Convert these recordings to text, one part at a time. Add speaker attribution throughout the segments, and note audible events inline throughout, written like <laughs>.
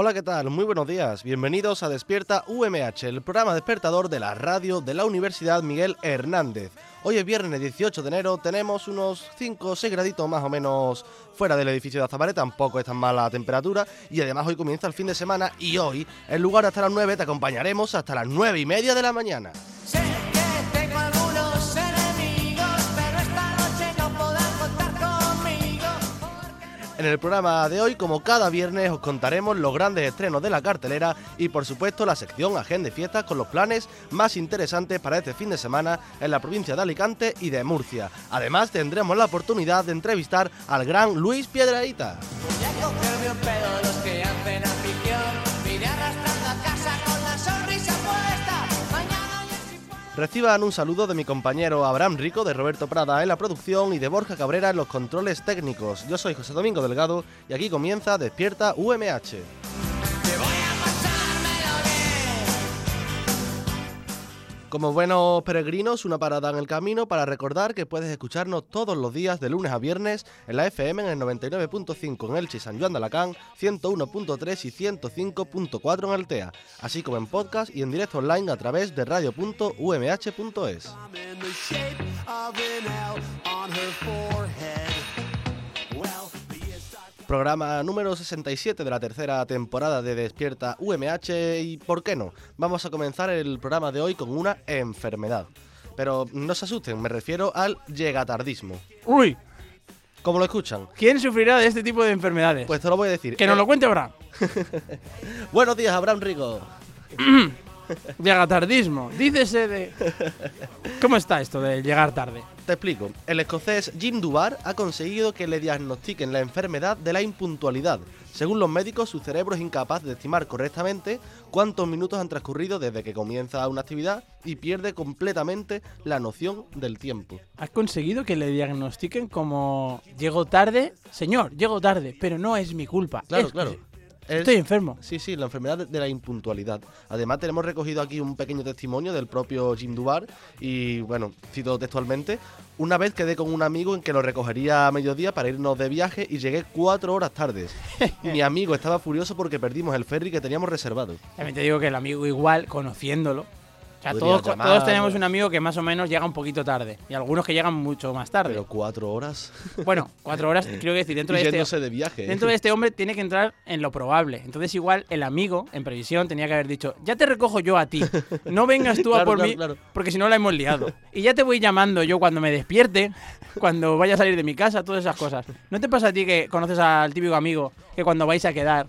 Speaker 1: Hola, ¿qué tal? Muy buenos días. Bienvenidos a Despierta UMH, el programa despertador de la radio de la Universidad Miguel Hernández. Hoy es viernes 18 de enero, tenemos unos 5 o 6 graditos más o menos fuera del edificio de Azamare, tampoco es tan mala la temperatura y además hoy comienza el fin de semana y hoy, en lugar de hasta las 9, te acompañaremos hasta las 9 y media de la mañana.
Speaker 2: Sé
Speaker 1: En el programa de hoy, como cada viernes, os contaremos los grandes estrenos de la cartelera y, por supuesto, la sección Agenda y Fiestas con los planes más interesantes para este fin de semana en la provincia de Alicante y de Murcia. Además, tendremos la oportunidad de entrevistar al gran Luis Piedraíta. Reciban un saludo de mi compañero Abraham Rico, de Roberto Prada en la producción y de Borja Cabrera en los controles técnicos. Yo soy José Domingo Delgado y aquí comienza Despierta UMH. Como buenos peregrinos, una parada en el camino para recordar que puedes escucharnos todos los días de lunes a viernes en la FM en el 99.5 en Elche y San Juan de Alacán, 101.3 y 105.4 en Altea, así como en podcast y en directo online a través de radio.umh.es. Programa número 67 de la tercera temporada de Despierta UMH y, ¿por qué no? Vamos a comenzar el programa de hoy con una enfermedad. Pero no se asusten, me refiero al llegatardismo.
Speaker 3: Uy,
Speaker 1: ¿Cómo lo escuchan?
Speaker 3: ¿quién sufrirá de este tipo de enfermedades?
Speaker 1: Pues te lo voy a decir.
Speaker 3: que nos
Speaker 1: Eh,
Speaker 3: lo cuente Abraham. <laughs>
Speaker 1: Buenos días, Abraham Rico. <clears throat>
Speaker 3: Llegatardismo. Dícese de. ¿Cómo está esto de llegar tarde?
Speaker 1: Te explico. El escocés Jim Dubar ha conseguido que le diagnostiquen la enfermedad de la impuntualidad. Según los médicos, su cerebro es incapaz de estimar correctamente cuántos minutos han transcurrido desde que comienza una actividad y pierde completamente la noción del tiempo.
Speaker 3: Has conseguido que le diagnostiquen como llego tarde, señor, llego tarde, pero no es mi culpa.
Speaker 1: Claro,
Speaker 3: Es-
Speaker 1: claro. Es-
Speaker 3: Estoy enfermo.
Speaker 1: Sí, sí, la enfermedad de- de la impuntualidad. Además, tenemos recogido aquí un pequeño testimonio del propio Jim Dubar. Y bueno, cito textualmente: Una vez quedé con un amigo en que lo recogería a mediodía para irnos de viaje y llegué cuatro horas tarde. <laughs> Mi amigo estaba furioso porque perdimos el ferry que teníamos reservado.
Speaker 3: También te digo que el amigo igual, conociéndolo. Sea, todos,
Speaker 1: llamar-
Speaker 3: todos tenemos un amigo que más o menos llega un poquito tarde. Y algunos que llegan mucho más tarde.
Speaker 1: Pero cuatro horas. <laughs>
Speaker 3: Bueno, cuatro horas, <laughs> quiero decir, dentro
Speaker 1: y
Speaker 3: de, este,
Speaker 1: de viaje.
Speaker 3: dentro de este <laughs> hombre tiene que entrar en lo probable. Entonces igual el amigo, en previsión, tenía que haber dicho, ya te recojo yo a ti. No vengas tú a por
Speaker 1: claro,
Speaker 3: mí,
Speaker 1: claro.
Speaker 3: porque si no la hemos liado. Y ya te voy llamando yo cuando me despierte, cuando vaya a salir de mi casa, todas esas cosas. ¿No te pasa a ti que conoces al típico amigo que cuando vais a quedar,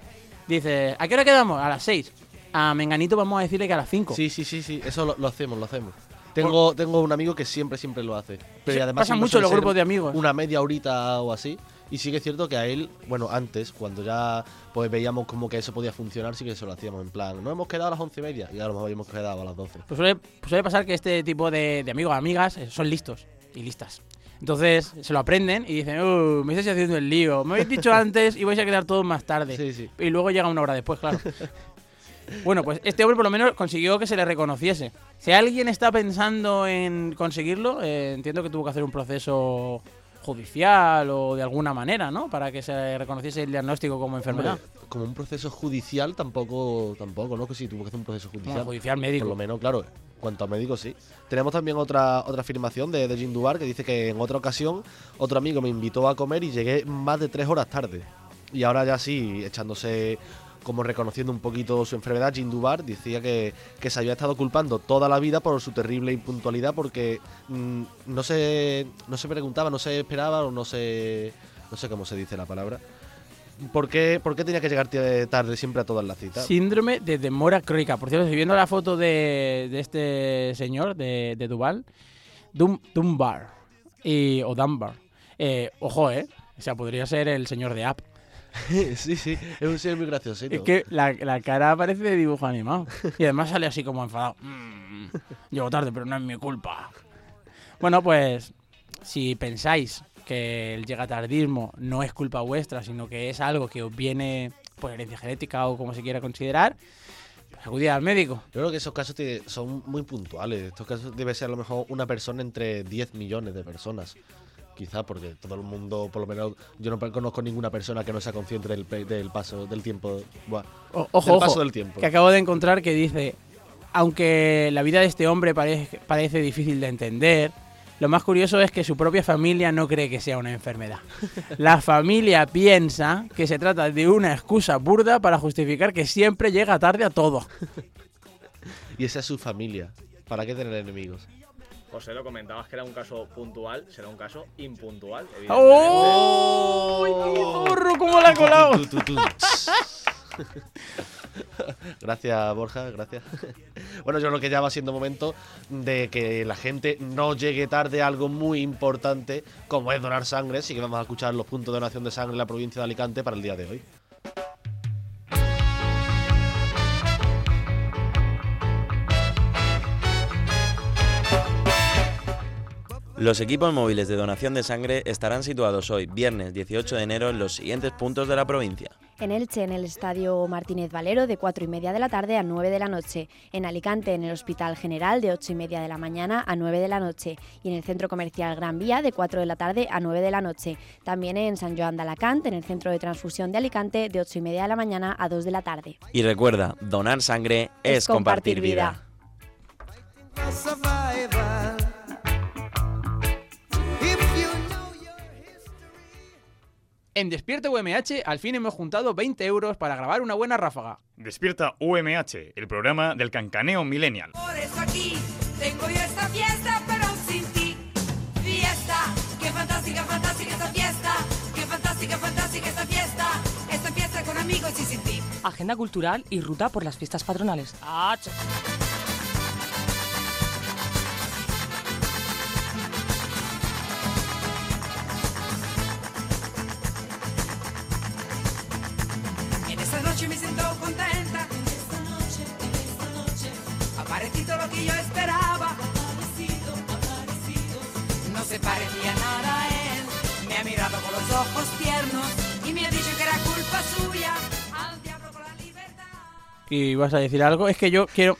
Speaker 3: dice, ¿a qué hora quedamos? A las seis. A Menganito vamos a decirle que a las cinco.
Speaker 1: Sí, sí, sí, sí. Eso lo, lo hacemos, lo hacemos. Tengo, tengo un amigo que siempre, siempre lo hace. Pero
Speaker 3: Sí,
Speaker 1: además
Speaker 3: pasa
Speaker 1: siempre
Speaker 3: mucho los grupos de amigos.
Speaker 1: Una media horita o así. Y sí que es cierto que a él, bueno, antes, cuando ya pues veíamos como que eso podía funcionar, sí que eso lo hacíamos en plan, no hemos quedado a las once y media y a lo mejor hemos quedado a las doce.
Speaker 3: Pues suele, pues suele pasar que este tipo de, de amigos, amigas, eh, son listos y listas. Entonces se lo aprenden y dicen, "Uh, me estáis haciendo el lío. Me habéis dicho <laughs> antes y vais a quedar todos más tarde.
Speaker 1: Sí, sí.
Speaker 3: Y luego llega una hora después, claro. <laughs> bueno, pues este hombre por lo menos consiguió que se le reconociese. Si alguien está pensando en conseguirlo, eh, entiendo que tuvo que hacer un proceso judicial o de alguna manera, ¿no? Para que se reconociese el diagnóstico como enfermedad.
Speaker 1: Hombre, como un proceso judicial tampoco, tampoco, ¿no? Que sí, tuvo que hacer un proceso judicial.
Speaker 3: judicial
Speaker 1: Por
Speaker 3: médico.
Speaker 1: lo menos, claro, cuanto a médicos sí. Tenemos también otra, otra afirmación de, de Jim Dubar que dice que en otra ocasión otro amigo me invitó a comer y llegué más de tres horas tarde. Y ahora ya sí, echándose como reconociendo un poquito su enfermedad, Jim Dubar decía que, que se había estado culpando toda la vida por su terrible impuntualidad porque mm, no, se, no se preguntaba, no se esperaba o no se... no sé cómo se dice la palabra. ¿Por qué, tenía que llegar tarde siempre a todas las citas?
Speaker 3: Síndrome de demora crónica. Por cierto, estoy viendo la foto de, de este señor, de, de Duval, Dum, Dunbar, y, o Dunbar. Eh, ojo, ¿eh? O sea, podría ser el señor de App. <laughs>
Speaker 1: sí, sí, es un ser muy graciosito.
Speaker 3: Es que la, la cara parece de dibujo animado. Y además sale así como enfadado. Mm, llego tarde, pero no es mi culpa. Bueno, pues si pensáis que el llegatardismo no es culpa vuestra, sino que es algo que os viene por herencia genética o como se quiera considerar, pues acudid al médico.
Speaker 1: Yo creo que esos casos son muy puntuales. Estos casos debe ser a lo mejor una persona entre 10 millones de personas. Quizá porque todo el mundo, por lo menos, yo no conozco ninguna persona que no sea consciente del, del paso del tiempo. Buah,
Speaker 3: O- ojo,
Speaker 1: del
Speaker 3: ojo,
Speaker 1: paso del tiempo.
Speaker 3: que acabo de encontrar que dice, aunque la vida de este hombre parece, parece difícil de entender, lo más curioso es que su propia familia no cree que sea una enfermedad. <laughs> La familia piensa que se trata de una excusa burda para justificar que siempre llega tarde a todo. <laughs>
Speaker 1: Y esa es su familia. ¿Para qué tener enemigos?
Speaker 4: José, lo comentabas que era un caso puntual, será un caso impuntual.
Speaker 3: ¡Oh! ¡Qué zorro! ¿Cómo la ha colado? <laughs>
Speaker 1: Gracias, Borja, gracias. <laughs> bueno, yo creo que ya va siendo momento de que la gente no llegue tarde a algo muy importante como es donar sangre. Así que vamos a escuchar los puntos de donación de sangre en la provincia de Alicante para el día de hoy.
Speaker 5: Los equipos móviles de donación de sangre estarán situados hoy, viernes 18 de enero, en los siguientes puntos de la provincia.
Speaker 6: En Elche, en el Estadio Martínez Valero, de 4 y media de la tarde a 9 de la noche. En Alicante, en el Hospital General, de 8 y media de la mañana a 9 de la noche. Y en el Centro Comercial Gran Vía, de 4 de la tarde a 9 de la noche. También en San Joan de Alacant, en el Centro de Transfusión de Alicante, de 8 y media de la mañana a 2 de la tarde.
Speaker 5: Y recuerda, donar sangre es, compartir vida.
Speaker 3: En Despierta UMH al fin hemos juntado 20 euros para grabar una buena ráfaga.
Speaker 7: Despierta UMH, el programa del cancaneo millennial.
Speaker 2: Por eso aquí tengo yo esta fiesta, pero sin ti. Fiesta, qué fantástica, fantástica esta fiesta. Qué fantástica, fantástica esta fiesta. Esta fiesta con amigos y sin ti.
Speaker 8: Agenda cultural y ruta por las fiestas patronales.
Speaker 2: En noche me siento contenta. En esta noche, en esta noche. Aparecido lo que yo esperaba. Aparecido, aparecido. No se parecía nada a él. Me ha mirado con los ojos tiernos y me ha dicho que era culpa suya. Al diablo con la libertad.
Speaker 3: ¿Y vas a decir algo? Es que yo quiero...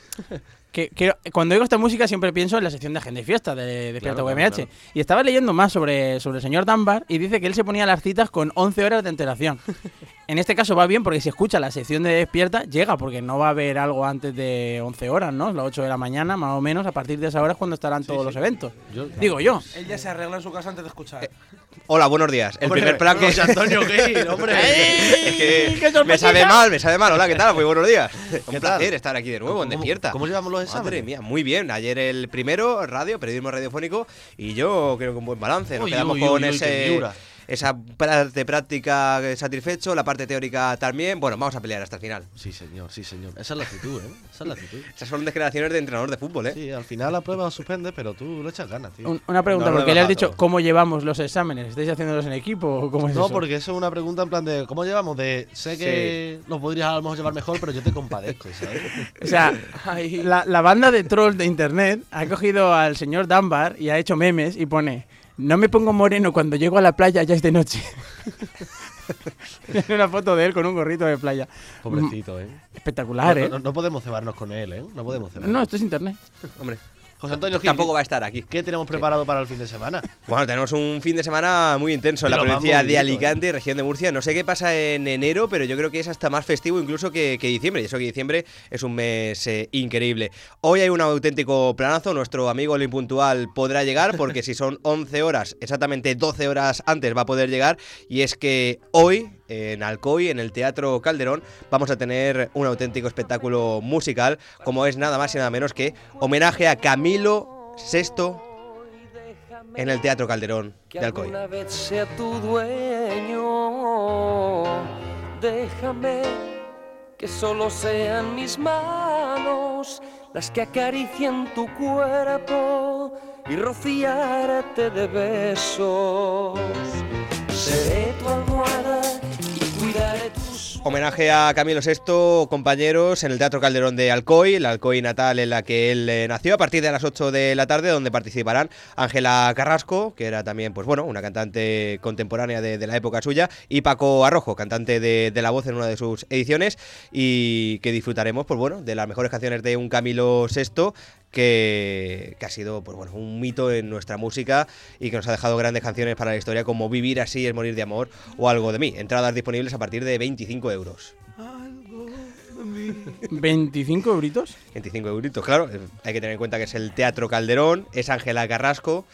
Speaker 3: Que, quiero- cuando oigo esta música siempre pienso en la sección de agenda y fiesta de Despierta
Speaker 1: Claro,
Speaker 3: UMH.
Speaker 1: claro, claro.
Speaker 3: Y estaba leyendo más sobre, sobre el señor Dunbar y dice que él se ponía las citas con 11 horas de antelación. <laughs> en este caso va bien porque si escucha la sección de Despierta, llega porque no va a haber algo antes de 11 horas, ¿no? Las 8 de la mañana, más o menos. A partir de esa hora es cuando estarán todos los eventos.
Speaker 1: Yo-
Speaker 3: Digo yo.
Speaker 9: Él ya se arregla en su casa antes de escuchar.
Speaker 10: Hola, buenos días. El
Speaker 1: Hombre,
Speaker 10: primer plan que.
Speaker 1: José Antonio Gil, hombre. <laughs>
Speaker 10: es que
Speaker 3: ¡Qué
Speaker 10: me sabe mal, me sabe mal. Hola, ¿qué tal? Muy buenos días. Un
Speaker 1: ¿Qué
Speaker 10: placer
Speaker 1: tal?
Speaker 10: estar aquí de nuevo en
Speaker 1: ¿Cómo-
Speaker 10: Despierta.
Speaker 1: ¿Cómo llevamos los
Speaker 10: Madre mía, muy bien. Ayer el primero, radio, periodismo radiofónico, y yo creo que un buen balance. Nos
Speaker 1: Uy,
Speaker 10: quedamos
Speaker 1: uy,
Speaker 10: con
Speaker 1: uy,
Speaker 10: ese. Esa parte práctica satisfecho, la parte teórica también. Bueno, vamos a pelear hasta el final.
Speaker 1: Sí, señor, sí, señor. Esa es la actitud, ¿eh? Esa es la actitud.
Speaker 10: Esas son declaraciones de entrenador de fútbol, ¿eh?
Speaker 1: Sí, al final la prueba suspende, pero tú le echas ganas, tío.
Speaker 3: Un- una pregunta,
Speaker 10: No, no
Speaker 3: porque le has dicho cómo llevamos los exámenes. ¿Estáis haciéndolos en equipo o cómo es
Speaker 1: No,
Speaker 3: eso?
Speaker 1: porque eso es una pregunta en plan de ¿cómo llevamos? De sé que los podrías a lo mejor llevar mejor, pero yo te compadezco, ¿sabes?
Speaker 3: O sea, la, la banda de trolls de internet ha cogido al señor Dunbar y ha hecho memes y pone no me pongo moreno cuando llego a la playa ya es de noche. Tiene una foto de él con un gorrito de playa.
Speaker 1: Pobrecito, ¿eh?
Speaker 3: Espectacular,
Speaker 1: no,
Speaker 3: ¿eh?
Speaker 1: no, no podemos cebarnos con él, ¿eh? No podemos cebarnos.
Speaker 3: No, esto es internet.
Speaker 10: Hombre,
Speaker 1: José Antonio Gil,
Speaker 10: tampoco va a estar aquí.
Speaker 1: ¿qué tenemos preparado para el fin de semana?
Speaker 10: Bueno, tenemos un fin de semana muy intenso en la provincia de Alicante y región de Murcia. No sé qué pasa en enero, pero yo creo que es hasta más festivo incluso que, que diciembre. Y eso que diciembre es un mes eh, increíble. Hoy hay un auténtico planazo. Nuestro amigo el impuntual podrá llegar porque si son 11 horas, exactamente 12 horas antes va a poder llegar. Y es que hoy en Alcoy, en el Teatro Calderón, vamos a tener un auténtico espectáculo musical, como es nada más y nada menos que homenaje a Camilo VI en el Teatro Calderón de Alcoy.
Speaker 2: vez sea tu dueño. Déjame que solo sean mis manos las que acarician tu cuerpo y rociarte de besos.
Speaker 10: Homenaje a Camilo VI, compañeros, en el Teatro Calderón de Alcoy, la Alcoy natal en la que él eh, nació, a partir de las 8 de la tarde, donde participarán Ángela Carrasco, que era también, pues bueno, una cantante contemporánea de, de la época suya, y Paco Arrojo, cantante de, de La Voz en una de sus ediciones, y que disfrutaremos, pues bueno, de las mejores canciones de un Camilo VI, que, que ha sido pues bueno, un mito en nuestra música y que nos ha dejado grandes canciones para la historia como Vivir así es morir de amor o Algo de mí. Entradas disponibles a partir de 25 euros.
Speaker 3: 25 euritos.
Speaker 10: 25 euritos, claro. Hay que tener en cuenta que es el Teatro Calderón, es Ángela Carrasco,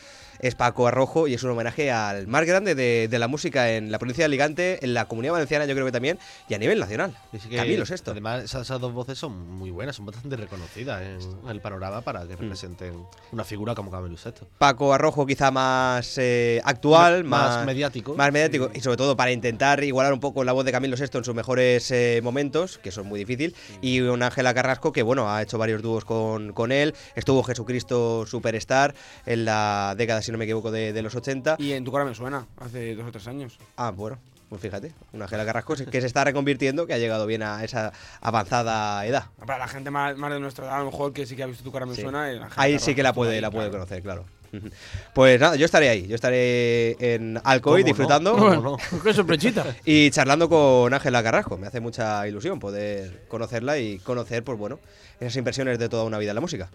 Speaker 10: es Paco Arrojo y es un homenaje al más grande de, de la música en la provincia de Alicante, en la comunidad valenciana yo creo que también, y a nivel nacional.
Speaker 1: Que,
Speaker 10: Camilo Sesto.
Speaker 1: Además, esas, esas dos voces son muy buenas, son bastante reconocidas en el panorama para que representen una figura como Camilo Sesto.
Speaker 10: Paco Arrojo quizá más eh, actual,
Speaker 1: M-
Speaker 10: más,
Speaker 1: más mediático.
Speaker 10: Más mediático y sobre todo para intentar igualar un poco la voz de Camilo VI en sus mejores eh, momentos, que es muy difícil, y un Ángela Carrasco que bueno, ha hecho varios dúos con, con él, estuvo Jesucristo Superstar en la década, si no me equivoco, de, de los 80.
Speaker 9: Y en tu cara me suena, hace dos o tres años.
Speaker 10: Ah, bueno, pues fíjate, un Ángela Carrasco que se está reconvirtiendo, que ha llegado bien a esa avanzada edad.
Speaker 9: Para la gente más, más de nuestra edad, a lo mejor que sí que ha visto tu cara me
Speaker 10: Sí.
Speaker 9: suena.
Speaker 10: Ahí
Speaker 9: Carrasco
Speaker 10: sí que la puede,
Speaker 9: ahí,
Speaker 10: la puede
Speaker 9: claro.
Speaker 10: conocer, claro. <laughs> Pues nada, yo estaré ahí, yo estaré en Alcoy
Speaker 1: ¿Cómo no?
Speaker 10: disfrutando.
Speaker 1: ¿Cómo no? <laughs>
Speaker 3: Qué sorpresita.
Speaker 10: Y charlando con Ángela Carrasco, me hace mucha ilusión poder conocerla y conocer, pues bueno, esas impresiones de toda una vida en la música.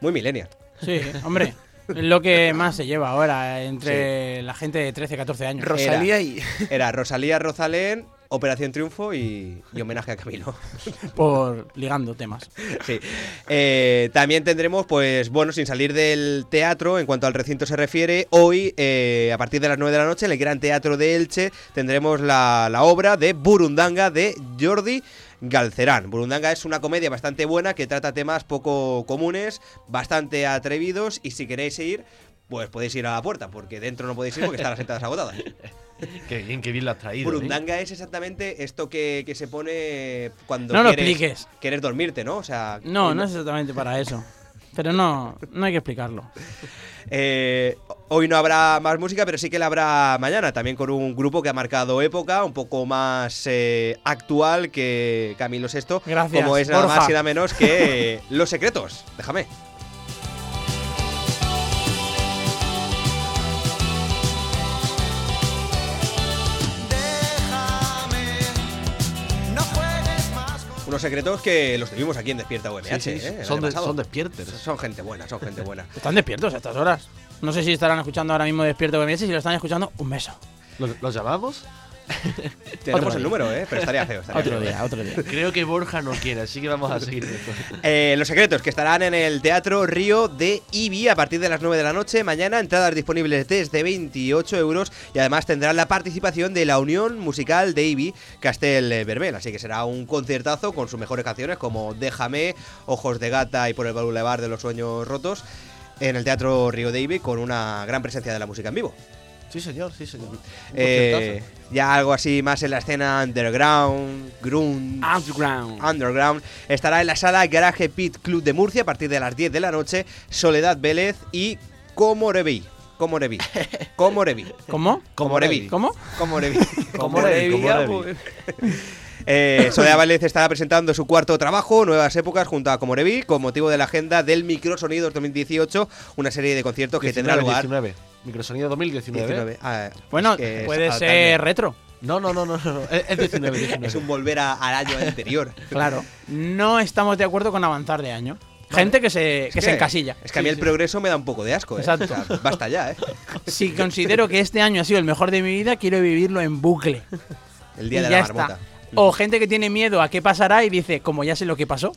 Speaker 10: Muy millennial.
Speaker 3: Sí, hombre. <laughs> Es lo que más se lleva ahora entre la gente de 13, 14 años.
Speaker 9: Rosalía y. <laughs>
Speaker 10: Era Rosalía Rosalén, Operación Triunfo y, y homenaje a Camilo. <laughs>
Speaker 3: Por ligando temas.
Speaker 10: Sí. Eh, también tendremos, pues bueno, sin salir del teatro, en cuanto al recinto se refiere, hoy, eh, a partir de las 9 de la noche, en el Gran Teatro de Elche, tendremos la, la obra de Burundanga de Jordi Galcerán. Burundanga es una comedia bastante buena que trata temas poco comunes, bastante atrevidos, y si queréis ir, pues podéis ir a la puerta, porque dentro no podéis ir porque están las entradas agotadas. <laughs>
Speaker 1: Qué bien, qué bien lo has traído. ¿eh?
Speaker 10: Burundanga es exactamente esto que, que se pone cuando
Speaker 3: No lo
Speaker 10: quieres,
Speaker 3: expliques.
Speaker 10: quieres dormirte, ¿no? O sea,
Speaker 3: No, no es exactamente para eso. <laughs> Pero no, no hay que explicarlo. <laughs>
Speaker 10: Eh, hoy no habrá más música, pero sí que la habrá mañana, también con un grupo que ha marcado época, un poco más eh, actual que Camilo VI,
Speaker 3: Gracias,
Speaker 10: como es nada más y nada menos que Los Secretos. Déjame. Unos secretos que los tuvimos aquí en Despierta UMH.
Speaker 1: Sí, sí,
Speaker 10: ¿eh?
Speaker 1: son, de- son
Speaker 10: gente buena, son gente buena.
Speaker 3: Están despiertos a estas horas. No sé si estarán escuchando ahora mismo Despierto BMS. Si lo están escuchando, un beso.
Speaker 1: ¿Los, los llamamos? <laughs>
Speaker 10: Tenemos el número, ¿eh? Pero estaría feo. estaría
Speaker 3: Otro
Speaker 10: feo.
Speaker 3: día, otro día.
Speaker 1: Creo que Borja no quiere, así que vamos a seguir. después.
Speaker 10: Eh, los secretos que estarán en el Teatro Río de Ibi a partir de las 9 de la noche. Mañana entradas disponibles desde 28 euros y además tendrán la participación de la Unión Musical de Ibi Castel Verbel. Así que será un conciertazo con sus mejores canciones como Déjame, Ojos de Gata y Por el Boulevard de los Sueños Rotos en el Teatro Río de Ibi con una gran presencia de la música en vivo.
Speaker 1: Sí, señor, sí, señor.
Speaker 10: Eh, ya algo así más en la escena underground, grunge,
Speaker 9: Underground.
Speaker 10: underground. Estará en la sala Garage Pit Club de Murcia a partir de las 10 de la noche. Soledad Vélez y Comorevi. Comorevi. <laughs> Comorevi.
Speaker 3: ¿Cómo?
Speaker 10: Comorevi.
Speaker 3: ¿Cómo?
Speaker 10: Comorevi.
Speaker 1: Como Levi, <laughs> como
Speaker 9: Morevia,
Speaker 1: Levi.
Speaker 9: joder.
Speaker 10: Eh, Soledad Vélez estará presentando su cuarto trabajo, Nuevas Épocas, junto a Comorevi, con motivo de la agenda del Microsonidos 2018, una serie de conciertos que tendrá
Speaker 1: 19,
Speaker 10: lugar.
Speaker 1: 19. Microsonido 2019.
Speaker 10: 19. Ah,
Speaker 3: Bueno,
Speaker 10: es que es
Speaker 3: puede ser retro.
Speaker 1: No, no, no, no, no. Es, es 19, 19.
Speaker 10: Es un volver a- al año anterior. <laughs>
Speaker 3: Claro. No estamos de acuerdo con avanzar de año. Gente que se, que se encasilla.
Speaker 10: Es que a mí el progreso me da un poco de asco, ¿eh?
Speaker 3: Exacto.
Speaker 10: O sea, basta ya, ¿eh? <laughs>
Speaker 3: Si considero que este año ha sido el mejor de mi vida, quiero vivirlo en bucle.
Speaker 10: El día
Speaker 3: Y
Speaker 10: de
Speaker 3: ya
Speaker 10: la
Speaker 3: está.
Speaker 10: marmota.
Speaker 3: O gente que tiene miedo a qué pasará y dice, como ya sé lo que pasó,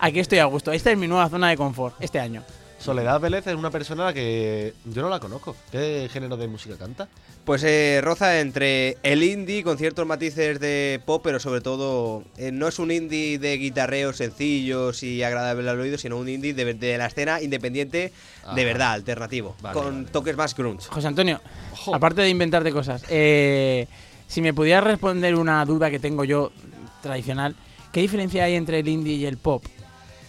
Speaker 3: aquí estoy a gusto. Esta es mi nueva zona de confort este año.
Speaker 1: Soledad Vélez es una persona a la que yo no la conozco. ¿Qué género de música canta?
Speaker 10: Pues eh, roza entre el indie con ciertos matices de pop, pero sobre todo eh, no es un indie de guitarreos sencillos y agradable al oído, sino un indie de, de la escena independiente de
Speaker 1: Ajá.
Speaker 10: verdad, alternativo,
Speaker 1: Vale,
Speaker 10: con
Speaker 1: vale.
Speaker 10: toques más grunge.
Speaker 3: José Antonio,
Speaker 1: Ojo.
Speaker 3: aparte de inventarte cosas, eh, si me pudieras responder una duda que tengo yo tradicional, ¿qué diferencia hay entre el indie y el pop?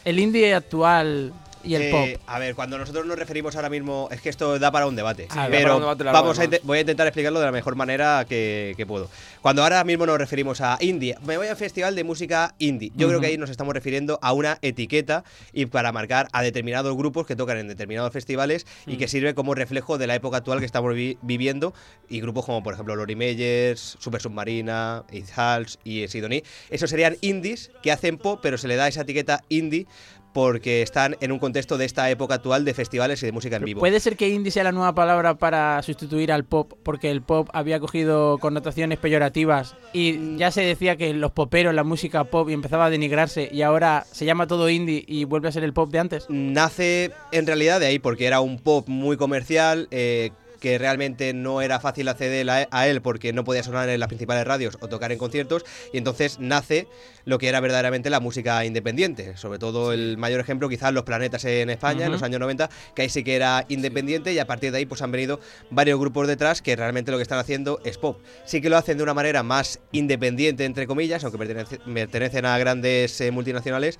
Speaker 3: El indie actual y el
Speaker 10: Eh,
Speaker 3: pop.
Speaker 10: A ver, cuando nosotros nos referimos ahora mismo, es que esto da para un debate.
Speaker 3: Sí,
Speaker 10: pero
Speaker 9: un debate
Speaker 10: vamos a voy a intentar explicarlo de la mejor manera que, que puedo. Cuando ahora mismo nos referimos a indie, me voy al festival de música indie. Yo creo que ahí nos estamos refiriendo a una etiqueta y para marcar a determinados grupos que tocan en determinados festivales y
Speaker 3: Mm.
Speaker 10: que sirve como reflejo de la época actual que estamos vi- viviendo. Y grupos como, por ejemplo, Lori Meyers, Super Submarina, Hals y Sidonie. Esos serían indies que hacen pop, pero se le da esa etiqueta indie porque están en un contexto de esta época actual de festivales y de música en vivo.
Speaker 3: ¿Puede ser que indie sea la nueva palabra para sustituir al pop porque el pop había cogido connotaciones peyorativas y ya se decía que los poperos, la música pop y empezaba a denigrarse y ahora se llama todo indie y vuelve a ser el pop de antes?
Speaker 10: Nace en realidad de ahí porque era un pop muy comercial. eh, que realmente no era fácil acceder a, a él porque no podía sonar en las principales radios o tocar en conciertos y entonces nace lo que era verdaderamente la música independiente, sobre todo el mayor ejemplo quizás Los Planetas en España en los años 90, que ahí sí que era independiente y a partir de ahí pues han venido varios grupos detrás que realmente lo que están haciendo es pop. Sí que lo hacen de una manera más independiente entre comillas, aunque pertenece- pertenecen a grandes eh, multinacionales,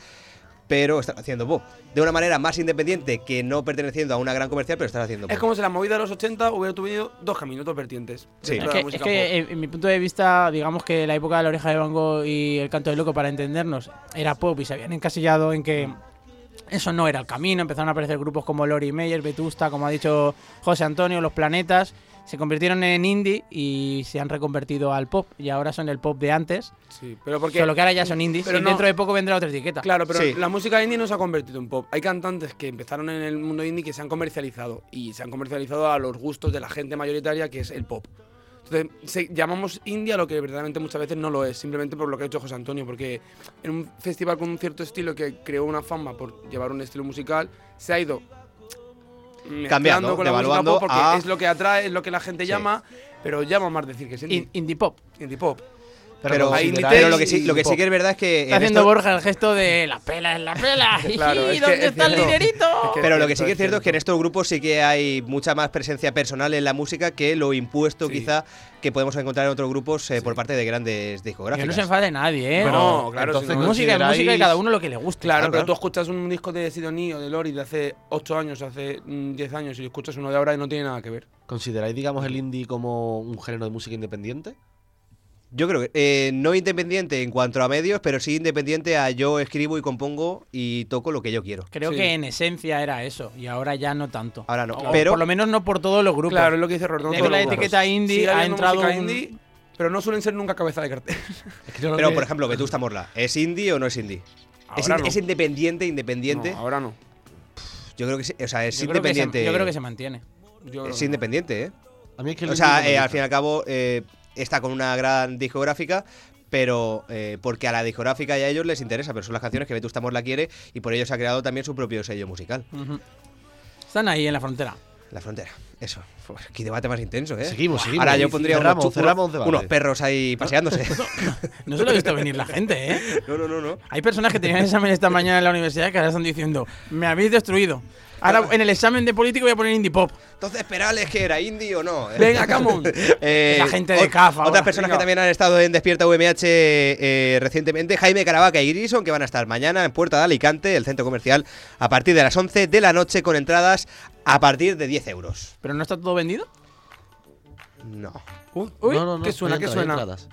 Speaker 10: pero están haciendo pop. De una manera más independiente que no perteneciendo a una gran comercial, pero están haciendo pop.
Speaker 9: Es como si la movida de los 80 hubiera tenido dos caminos, dos vertientes.
Speaker 10: Sí.
Speaker 3: Es que, es en, en mi punto de vista, digamos que la época de la oreja de Van Gogh y el canto del loco, para entendernos, era pop y se habían encasillado en que eso no era el camino. Empezaron a aparecer grupos como Lori Meyer, Vetusta, como ha dicho José Antonio, Los Planetas. Se convirtieron en indie y se han reconvertido al pop. Y ahora son el pop de antes.
Speaker 9: Sí, pero porque.
Speaker 3: Solo que ahora ya son indies
Speaker 9: pero
Speaker 3: y
Speaker 9: no-
Speaker 3: dentro de poco vendrá otra etiqueta.
Speaker 9: Claro, pero
Speaker 10: Sí.
Speaker 9: la música indie no se ha convertido en pop. Hay cantantes que empezaron en el mundo indie que se han comercializado y se han comercializado a los gustos de la gente mayoritaria, que es el pop. Entonces, se- llamamos indie a lo que verdaderamente muchas veces no lo es, simplemente por lo que ha hecho José Antonio, porque en un festival con un cierto estilo que creó una fama por llevar un estilo musical, se ha ido
Speaker 10: Cambiando,
Speaker 9: con la
Speaker 10: devaluando
Speaker 9: pop porque
Speaker 10: a-
Speaker 9: es lo que atrae, es lo que la gente
Speaker 10: Sí.
Speaker 9: llama, pero llama más decir que es indie.
Speaker 3: In- indie pop.
Speaker 9: indie pop.
Speaker 10: Pero, lo que sí, lo que sí
Speaker 9: y
Speaker 10: que es verdad es que.
Speaker 3: Está
Speaker 10: en
Speaker 3: haciendo
Speaker 10: esto-
Speaker 3: Borja el gesto de la pela es la pela. <laughs>
Speaker 9: Claro, es que
Speaker 3: ¿Dónde
Speaker 9: es
Speaker 3: está el
Speaker 9: cierto.
Speaker 3: dinerito?
Speaker 9: Es que-
Speaker 10: Pero lo que sí que
Speaker 9: es
Speaker 10: cierto es que en estos grupos sí que hay mucha más presencia personal en la música que lo impuesto
Speaker 9: Sí.
Speaker 10: quizá que podemos encontrar en otros grupos eh, por parte de grandes
Speaker 3: Que
Speaker 10: discográficas.
Speaker 3: no se enfade nadie, ¿eh?
Speaker 9: No, claro,
Speaker 1: entonces
Speaker 9: si no-
Speaker 3: música es música y cada uno lo que le guste.
Speaker 9: Claro,
Speaker 10: Claro,
Speaker 9: pero tú escuchas un disco de Sidonie o de Lori de hace 8 años, hace mm, 10 años, y escuchas uno de ahora y no tiene nada que ver.
Speaker 1: ¿Consideráis, digamos, el indie como un género de música independiente?
Speaker 10: Yo creo que eh, no independiente en cuanto a medios, pero sí independiente a yo escribo y compongo y toco lo que yo quiero.
Speaker 3: Creo
Speaker 9: Sí.
Speaker 3: que en esencia era eso y ahora ya no tanto.
Speaker 10: Ahora no,
Speaker 3: O
Speaker 10: pero
Speaker 3: por lo menos no por todos los grupos.
Speaker 9: Claro, es lo que dice Roberto. no
Speaker 3: que la etiqueta indie ha entrado un-
Speaker 9: indie, pero no suelen ser nunca cabeza de cartel. <laughs>
Speaker 10: pero por ejemplo, Vetusta Morla, ¿es indie o no es indie? ¿Es,
Speaker 9: Ahora no.
Speaker 10: es independiente, independiente?
Speaker 9: No, ahora no.
Speaker 10: Yo creo que sí, o sea, es
Speaker 3: Yo creo, que se,
Speaker 10: independiente.
Speaker 3: yo creo que se mantiene.
Speaker 9: Yo
Speaker 10: es
Speaker 9: que no.
Speaker 10: independiente, ¿eh?
Speaker 1: A mí es que
Speaker 10: O sea,
Speaker 1: no
Speaker 10: eh, al fin y al cabo eh, está con una gran discográfica, pero eh, porque a la discográfica y a ellos les interesa, pero son las canciones que Vetusta Morla quiere y por ello se ha creado también su propio sello musical.
Speaker 3: Están ahí en la frontera.
Speaker 10: La frontera, eso. Uf, Qué debate más intenso, ¿eh?
Speaker 1: Seguimos, seguimos.
Speaker 10: Ahora yo pondría
Speaker 1: cerramos,
Speaker 10: unos, chu-
Speaker 1: cerramos debate.
Speaker 10: unos perros ahí paseándose.
Speaker 3: No se lo he visto venir la gente, ¿eh? <laughs>
Speaker 10: no, no, no, no.
Speaker 3: Hay personas que tenían examen esta mañana en la universidad que ahora están diciendo, me habéis destruido. Ahora en el examen de político voy a poner indie pop.
Speaker 10: Entonces, Perales, que era indie o no?
Speaker 9: Venga, come on. <laughs>
Speaker 10: Eh,
Speaker 3: Esa gente de
Speaker 10: ot-
Speaker 3: CAF
Speaker 10: Otras personas
Speaker 9: venga.
Speaker 10: que también han estado en Despierta UMH eh, recientemente, Jaime Caravaca y Grison, que van a estar mañana en Puerta de Alicante, el centro comercial, a partir de las 11 de la noche con entradas a partir de 10 euros.
Speaker 3: ¿Pero no está todo vendido?
Speaker 10: No.
Speaker 9: Uy,
Speaker 1: No, no, no,
Speaker 9: ¿Qué suena? ¿Qué suena?
Speaker 1: entradas.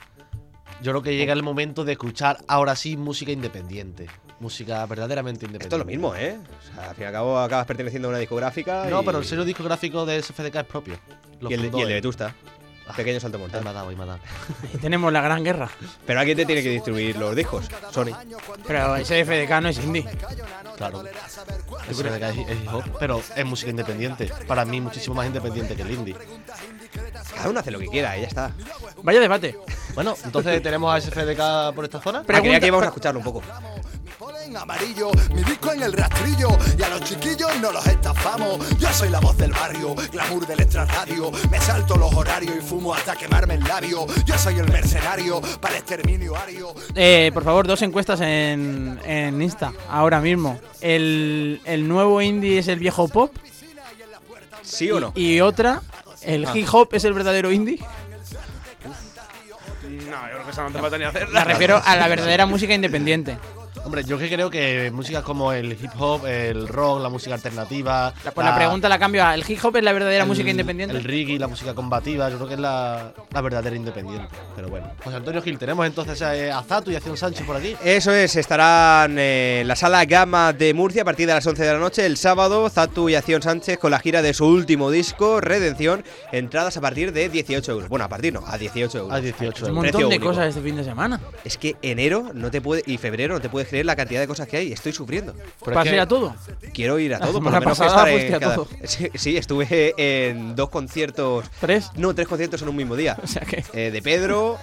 Speaker 1: Yo creo que llega el momento de escuchar ahora sí música independiente. Música verdaderamente independiente.
Speaker 10: Esto es lo mismo, ¿eh? O sea, al fin y al cabo acabas perteneciendo a una discográfica.
Speaker 1: No,
Speaker 10: y-
Speaker 1: pero el sello discográfico de SFDK es propio.
Speaker 10: Y el, y el de. Vetusta.
Speaker 1: Ah, <laughs>
Speaker 10: Pequeño salto
Speaker 1: Ahí
Speaker 10: mortal.
Speaker 1: me ha dado, ahí me ha dado.
Speaker 3: Ahí tenemos la gran guerra.
Speaker 10: Pero alguien te tiene que distribuir los discos, Sony.
Speaker 3: Pero ese FDK no es indie.
Speaker 1: Claro. Es, es hip hop, pero es música independiente. Para mí, muchísimo más independiente que el indie.
Speaker 10: Cada uno hace lo que quiera y ya está.
Speaker 3: Vaya debate.
Speaker 1: Bueno, entonces tenemos a SFDK por esta zona.
Speaker 10: Ah, creía
Speaker 3: Pregunta-
Speaker 10: que íbamos a escucharlo un poco.
Speaker 11: Polen amarillo, mi disco en el rastrillo y a los chiquillos no los estafamos. Yo soy la voz del barrio, glamour del extrarradio, me salto los horarios y fumo hasta quemarme el labio. Yo soy el mercenario para el exterminio ario.
Speaker 3: Eh, por favor, dos encuestas en, en Insta, ahora mismo. ¿El, el nuevo indie es el viejo pop?
Speaker 10: ¿Sí o no?
Speaker 3: Y otra, ¿el
Speaker 10: Ah.
Speaker 3: hip hop es el verdadero indie?
Speaker 9: No, yo creo que esa no te falta ni hacer.
Speaker 3: Me refiero a la verdadera música independiente.
Speaker 1: Hombre, yo que creo que músicas como el hip hop, el rock, la música alternativa.
Speaker 3: Pues la pregunta la cambio a, ¿el hip hop es la verdadera
Speaker 1: el-
Speaker 3: música independiente?
Speaker 1: El reggae, la música combativa, yo creo que es la, la verdadera independiente. Pero bueno. José Antonio Gil, tenemos entonces eh, a Zatu y a Acción Sánchez por aquí.
Speaker 10: Eso es, estarán eh, en la sala Gama de Murcia a partir de las 11 de la noche el sábado. Zatu y Acción Sánchez con la gira de su último disco, Redención. Entradas a partir de 18 euros. Bueno, a partir no, a 18 euros.
Speaker 1: A 18
Speaker 3: Un
Speaker 1: euros.
Speaker 3: montón
Speaker 10: Precio
Speaker 3: de
Speaker 10: único.
Speaker 3: cosas este fin de semana.
Speaker 10: Es que enero no te puede y febrero no te puedes creer la cantidad de cosas que hay. Estoy sufriendo.
Speaker 1: Pero
Speaker 3: ¿Vas
Speaker 1: es
Speaker 3: a
Speaker 1: que-
Speaker 3: ir a todo?
Speaker 10: Quiero ir a todo, <laughs> por lo menos
Speaker 3: pasada
Speaker 10: estar en cada-
Speaker 3: todo. <laughs>
Speaker 10: Sí, sí, estuve en dos conciertos.
Speaker 3: ¿Tres?
Speaker 10: No, tres conciertos en un mismo día. <laughs>
Speaker 3: O sea que.
Speaker 10: Eh, de Pedro,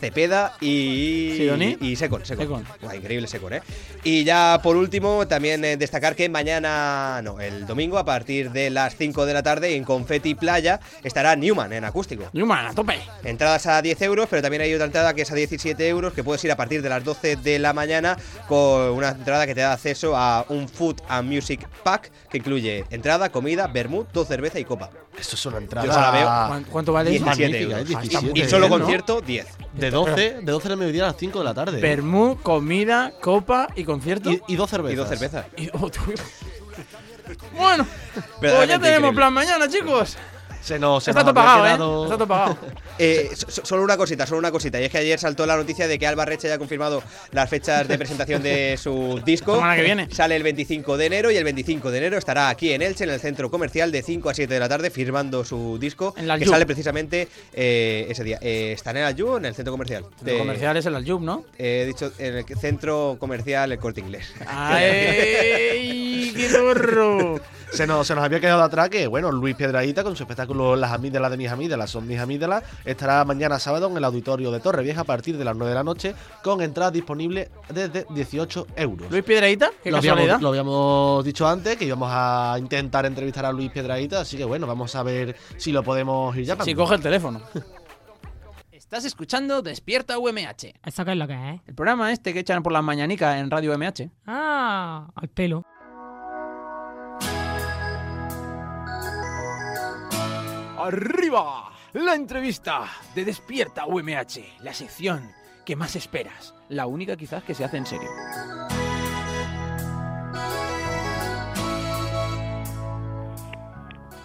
Speaker 10: Cepeda y.
Speaker 3: ¿Sidoní?
Speaker 10: Y Secon. Secon.
Speaker 3: Secon.
Speaker 10: Buah, increíble Secon, ¿eh? Y ya por último, también eh, destacar que mañana, no, el domingo a partir de las 5 de la tarde en Confetti Playa estará Newman en acústico.
Speaker 3: Newman, a tope.
Speaker 10: Entradas a 10 euros, pero también hay otra entrada que es a 17 euros, que puedes ir a partir de las 12 de la mañana con una entrada que te da acceso a un Food and Music Pack que incluye entrada, comida, vermut, dos cerveza y copa.
Speaker 1: Esto es una entrada.
Speaker 10: Yo la veo.
Speaker 3: ¿Cuán- ¿Cuánto vale eso?
Speaker 10: 17
Speaker 1: magnífica,
Speaker 10: euros.
Speaker 1: ¿eh?
Speaker 3: Ah, está muy
Speaker 10: Y
Speaker 3: bien,
Speaker 10: solo
Speaker 3: ¿no?
Speaker 10: concierto, 10.
Speaker 1: De 12, de 12 de mediodía a las 5 de la tarde.
Speaker 3: Bermú, comida, copa y concierto.
Speaker 1: y, y dos cervezas.
Speaker 10: Y dos cervezas.
Speaker 3: Y- oh, <laughs> bueno, pues ya tenemos
Speaker 10: increíble.
Speaker 3: plan mañana, chicos.
Speaker 1: Se nos, se
Speaker 3: Está
Speaker 1: nos
Speaker 3: todo
Speaker 1: había
Speaker 3: pagado, ¿eh?
Speaker 1: quedado-
Speaker 3: Está todo pagado. <laughs>
Speaker 10: Eh, so- so- solo una cosita, solo una cosita. Y es que ayer saltó la noticia de que Alba Reche ya ha confirmado las fechas de presentación de su disco.
Speaker 3: Semana que viene.
Speaker 10: Sale el 25 de enero y el 25 de enero estará aquí en Elche, en el centro comercial, de 5 a 7 de la tarde, firmando su disco.
Speaker 3: En la
Speaker 10: que sale precisamente eh, ese día. Eh, ¿Está en el Aljub o en el centro comercial?
Speaker 3: El
Speaker 10: De-
Speaker 3: comercial es el Aljub, ¿no?
Speaker 10: eh, He dicho en el centro comercial, el corte inglés.
Speaker 3: ¡Ay, qué <laughs> zorro!
Speaker 1: Se nos, se nos había quedado atrás que, bueno, Luis Piedraíta con su espectáculo Las amígdalas de mis amígdalas son mis amígdalas estará mañana sábado en el auditorio de Torrevieja a partir de las 9 de la noche con entradas disponibles desde 18 euros.
Speaker 3: Luis Piedraíta, qué
Speaker 1: lo,
Speaker 3: casualidad.
Speaker 1: habíamos, lo habíamos dicho antes que íbamos a intentar entrevistar a Luis Piedraíta, así que bueno, vamos a ver si lo podemos ir llamando.
Speaker 3: Si coge el teléfono. <laughs> Estás escuchando Despierta UMH.
Speaker 12: ¿Eso qué es lo que es?
Speaker 3: El programa este que echan por las mañanicas en Radio UMH.
Speaker 12: Ah, al pelo.
Speaker 3: ¡Arriba! La entrevista de Despierta UMH. La sección que más esperas. La única quizás que se hace en serio.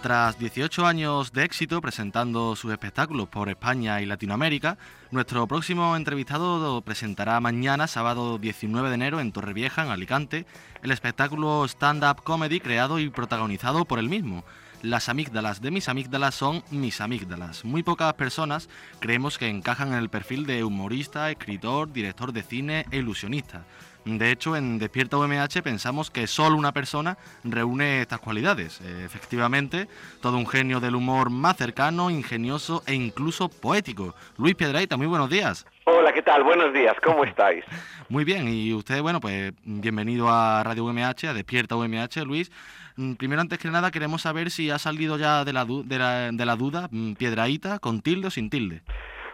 Speaker 13: Tras 18 años de éxito presentando sus espectáculos por España y Latinoamérica, nuestro próximo entrevistado presentará mañana, sábado 19 de enero, en Torrevieja, en Alicante, el espectáculo stand-up comedy creado y protagonizado por él mismo. Las amígdalas de mis amígdalas son mis amígdalas. Muy pocas personas creemos que encajan en el perfil de humorista, escritor, director de cine e ilusionista. De hecho, en Despierta UMH pensamos que solo una persona reúne estas cualidades. Eh, efectivamente, todo un genio del humor más cercano, ingenioso e incluso poético. Luis Piedraita, muy buenos días.
Speaker 14: Hola, ¿qué tal? Buenos días, ¿cómo <laughs> estáis?
Speaker 13: Muy bien, y usted, bueno, pues bienvenido a Radio UMH, a Despierta UMH, Luis. Mm, Primero, antes que nada, queremos saber si ha salido ya de la, de la duda, mm, Piedraíta, con tilde o sin tilde.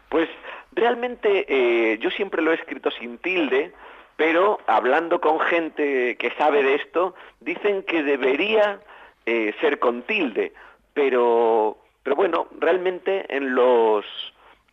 Speaker 14: Pues realmente eh, yo siempre lo he escrito sin tilde, pero hablando con gente que sabe de esto, dicen que debería eh, ser con tilde, pero, pero bueno, realmente en los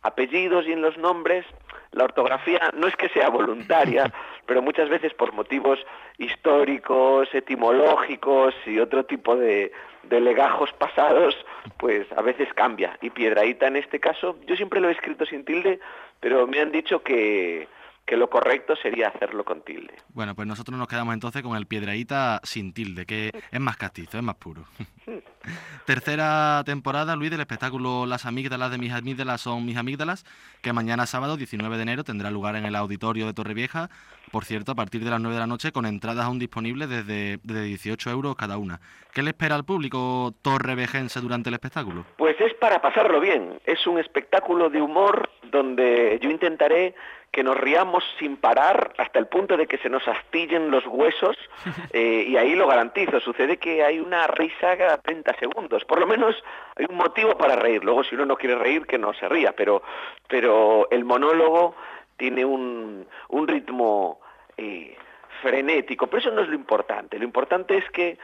Speaker 14: apellidos y en los nombres la ortografía no es que sea voluntaria, <laughs> pero muchas veces por motivos históricos, etimológicos y otro tipo de, de legajos pasados, pues a veces cambia. Y Piedraíta en este caso, yo siempre lo he escrito sin tilde, pero me han dicho que, que lo correcto sería hacerlo con tilde.
Speaker 13: Bueno, pues nosotros nos quedamos entonces con el Piedraíta sin tilde, que es más castizo, es más puro. <laughs> Tercera temporada, Luis, del espectáculo Las amígdalas de mis amígdalas son mis amígdalas, que mañana sábado 19 de enero tendrá lugar en el auditorio de Torrevieja, por cierto, a partir de las 9 de la noche, con entradas aún disponibles desde, desde 18 euros cada una. ¿Qué le espera al público torrevejense durante el espectáculo?
Speaker 14: Pues es para pasarlo bien. Es un espectáculo de humor donde yo intentaré que nos riamos sin parar hasta el punto de que se nos astillen los huesos <laughs> eh, y ahí lo garantizo. Sucede que hay una risa cada 30 segundos. Por lo menos hay un motivo para reír. Luego si uno no quiere reír que no se ría. Pero, pero el monólogo tiene un, un ritmo eh, frenético. Pero eso no es lo importante. Lo importante es que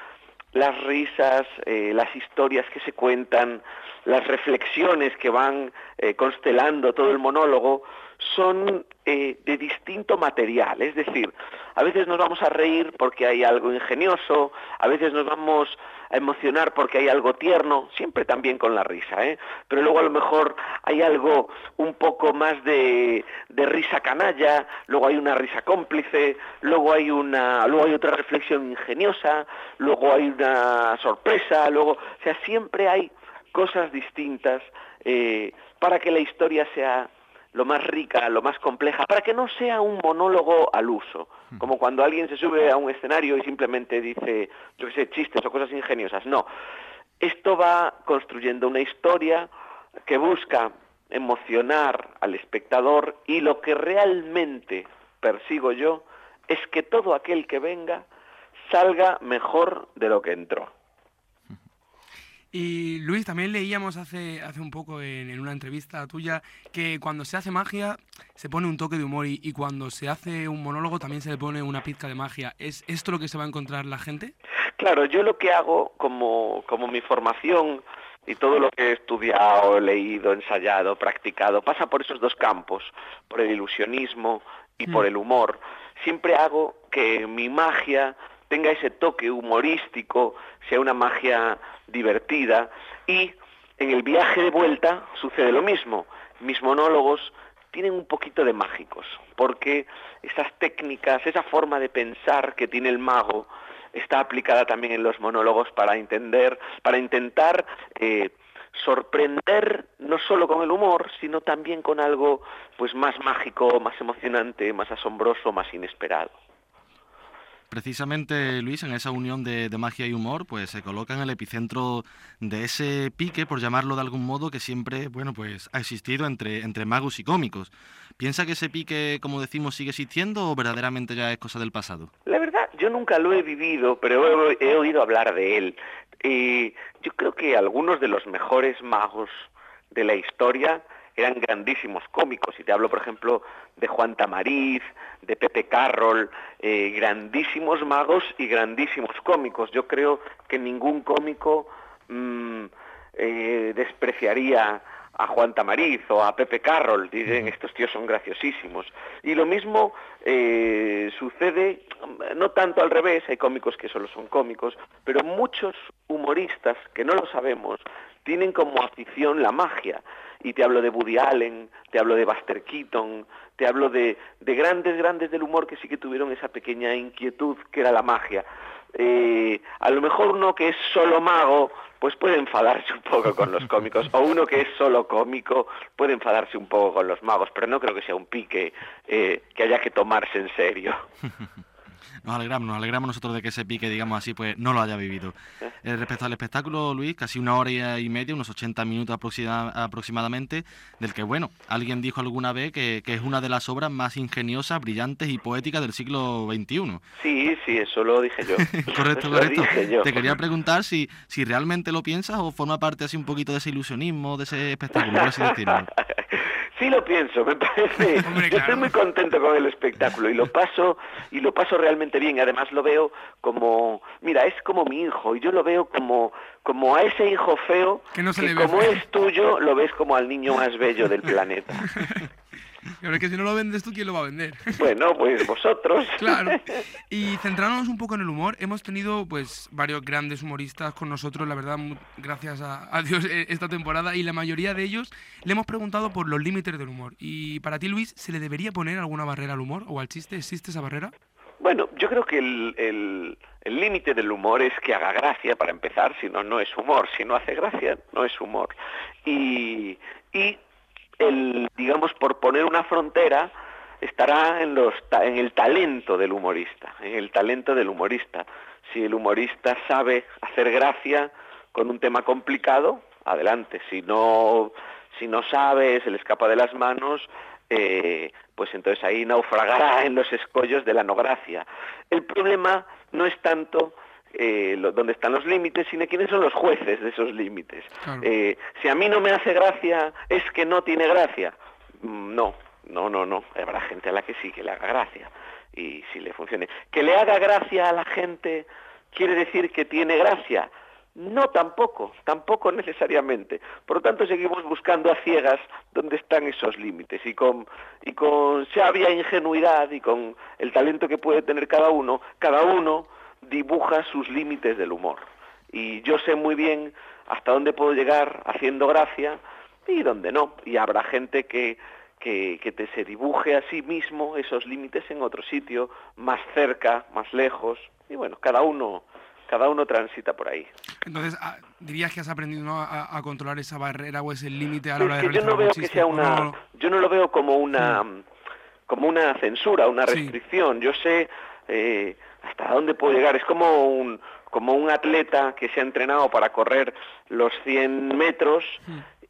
Speaker 14: las risas, eh, las historias que se cuentan, las reflexiones que van constelando todo el monólogo son eh, de distinto material. Es decir, A veces nos vamos a reír porque hay algo ingenioso, a veces nos vamos a emocionar porque hay algo tierno, siempre también con la risa, ¿eh? Pero luego a lo mejor hay algo un poco más de, risa canalla, luego hay una risa cómplice, luego hay una, luego hay otra reflexión ingeniosa, luego hay una sorpresa, luego, o sea, siempre hay cosas distintas eh, para que la historia sea lo más rica, lo más compleja, para que no sea un monólogo al uso, como cuando alguien se sube a un escenario y simplemente dice, yo qué sé, chistes o cosas ingeniosas. No, esto va construyendo una historia que busca emocionar al espectador y lo que realmente persigo yo es que todo aquel que venga salga mejor de lo que entró.
Speaker 9: Y Luis, también leíamos hace, hace un poco en, en una entrevista tuya que cuando se hace magia se pone un toque de humor y, y cuando se hace un monólogo también se le pone una pizca de magia. ¿Es esto lo que se va a encontrar la gente?
Speaker 14: Claro, yo lo que hago como, como mi formación y todo lo que he estudiado, leído, ensayado, practicado, pasa por esos dos campos, por el ilusionismo y por el humor. Siempre hago que mi magia tenga ese toque humorístico, sea una magia divertida y en el viaje de vuelta sucede lo mismo. Mis monólogos tienen un poquito de mágicos, porque esas técnicas, esa forma de pensar que tiene el mago, está aplicada también en los monólogos para entender, para intentar eh, sorprender no solo con el humor, sino también con algo pues más mágico, más emocionante, más asombroso, más inesperado.
Speaker 13: Precisamente, Luis, en esa unión de, magia y humor, pues se coloca en el epicentro de ese pique, por llamarlo de algún modo, que siempre, bueno, pues ha existido entre, entre magos y cómicos. ¿Piensa que ese pique, como decimos, sigue existiendo o verdaderamente ya es cosa del pasado?
Speaker 14: La verdad, yo nunca lo he vivido, pero he oído hablar de él. Y yo creo que algunos de los mejores magos de la historia eran grandísimos cómicos. Y te hablo, por ejemplo, de Juan Tamariz, de Pepe Carroll, eh, grandísimos magos y grandísimos cómicos. Yo creo que ningún cómico mmm, eh, despreciaría a Juan Tamariz o a Pepe Carroll, dicen estos tíos son graciosísimos. Y lo mismo eh, sucede, no tanto al revés, hay cómicos que solo son cómicos, pero muchos humoristas que no lo sabemos tienen como afición la magia. Y te hablo de Woody Allen, te hablo de Buster Keaton, te hablo de, de grandes, grandes del humor que sí que tuvieron esa pequeña inquietud que era la magia. Eh, a lo mejor uno que es solo mago, pues puede enfadarse un poco con los cómicos, o uno que es solo cómico puede enfadarse un poco con los magos, pero no creo que sea un pique eh, que haya que tomarse en serio. <laughs>
Speaker 13: nos alegramos, nos alegramos nosotros de que ese pique, digamos así, pues no lo haya vivido. Eh, respecto al espectáculo, Luis, casi una hora y media, unos 80 minutos aproxima, aproximadamente, del que, bueno, alguien dijo alguna vez que, que, es una de las obras más ingeniosas, brillantes y poéticas del siglo XXI.
Speaker 14: Sí, sí, eso lo dije yo. <laughs>
Speaker 13: correcto, <laughs> correcto. Yo. Te quería preguntar si, si realmente lo piensas o forma parte así un poquito de ese ilusionismo, de ese espectáculo, por así decirlo. <laughs>
Speaker 14: Sí lo pienso, me parece. <laughs> Hombre, Yo estoy muy contento con el espectáculo y lo paso y lo paso realmente bien. Además lo veo como, mira, es como mi hijo y yo lo veo como como a ese hijo feo
Speaker 9: que, no se
Speaker 14: que
Speaker 9: le
Speaker 14: como
Speaker 9: feo.
Speaker 14: es tuyo lo ves como al niño más bello del planeta. <laughs>
Speaker 9: Pero es que si no lo vendes tú, ¿quién lo va a vender? <laughs>
Speaker 14: Bueno, pues vosotros. <laughs>
Speaker 9: Claro. <laughs> Y centrándonos un poco en el humor, hemos tenido pues varios grandes humoristas con nosotros, la verdad, gracias a, a Dios eh, esta temporada, y la mayoría de ellos le hemos preguntado por los límites del humor. Y para ti, Luis, ¿se le debería poner alguna barrera al humor o al chiste? ¿Existe esa barrera?
Speaker 14: Bueno, yo creo que el límite del humor es que haga gracia, para empezar, si no, no es humor. Si no hace gracia, no es humor. Y, y el, digamos, por poner una frontera, estará en, los, en el talento del humorista, en el talento del humorista. Si el humorista sabe hacer gracia con un tema complicado, adelante. Si no, si no sabe, se le escapa de las manos, eh, pues entonces ahí naufragará en los escollos de la no gracia. El problema no es tanto eh, lo, dónde están los límites, sino quiénes son los jueces de esos límites.
Speaker 9: Claro.
Speaker 14: Eh, si a mí no me hace gracia, es que no tiene gracia. Mm, No, no, no, no. Habrá gente a la que sí que le haga gracia y si le funcione. Que le haga gracia a la gente quiere decir que tiene gracia. No, tampoco, tampoco necesariamente. Por lo tanto, seguimos buscando a ciegas dónde están esos límites y con, y con sabia ingenuidad y con el talento que puede tener cada uno, cada uno dibuja sus límites del humor. Y yo sé muy bien hasta dónde puedo llegar haciendo gracia y dónde no. Y habrá gente que, que, que te se dibuje a sí mismo esos límites en otro sitio, más cerca, más lejos. Y bueno, cada uno cada uno transita por ahí.
Speaker 9: Entonces, ah, dirías que has aprendido ¿no? a, a controlar esa barrera o ese límite a la hora de
Speaker 14: yo
Speaker 9: realizar
Speaker 14: no
Speaker 9: algún
Speaker 14: veo que
Speaker 9: chiste,
Speaker 14: sea
Speaker 9: o
Speaker 14: una,
Speaker 9: no-
Speaker 14: yo no lo veo como una, como una censura, una restricción. Yo sé eh, hasta dónde puedo llegar. Es como un, como un atleta que se ha entrenado para correr los 100 metros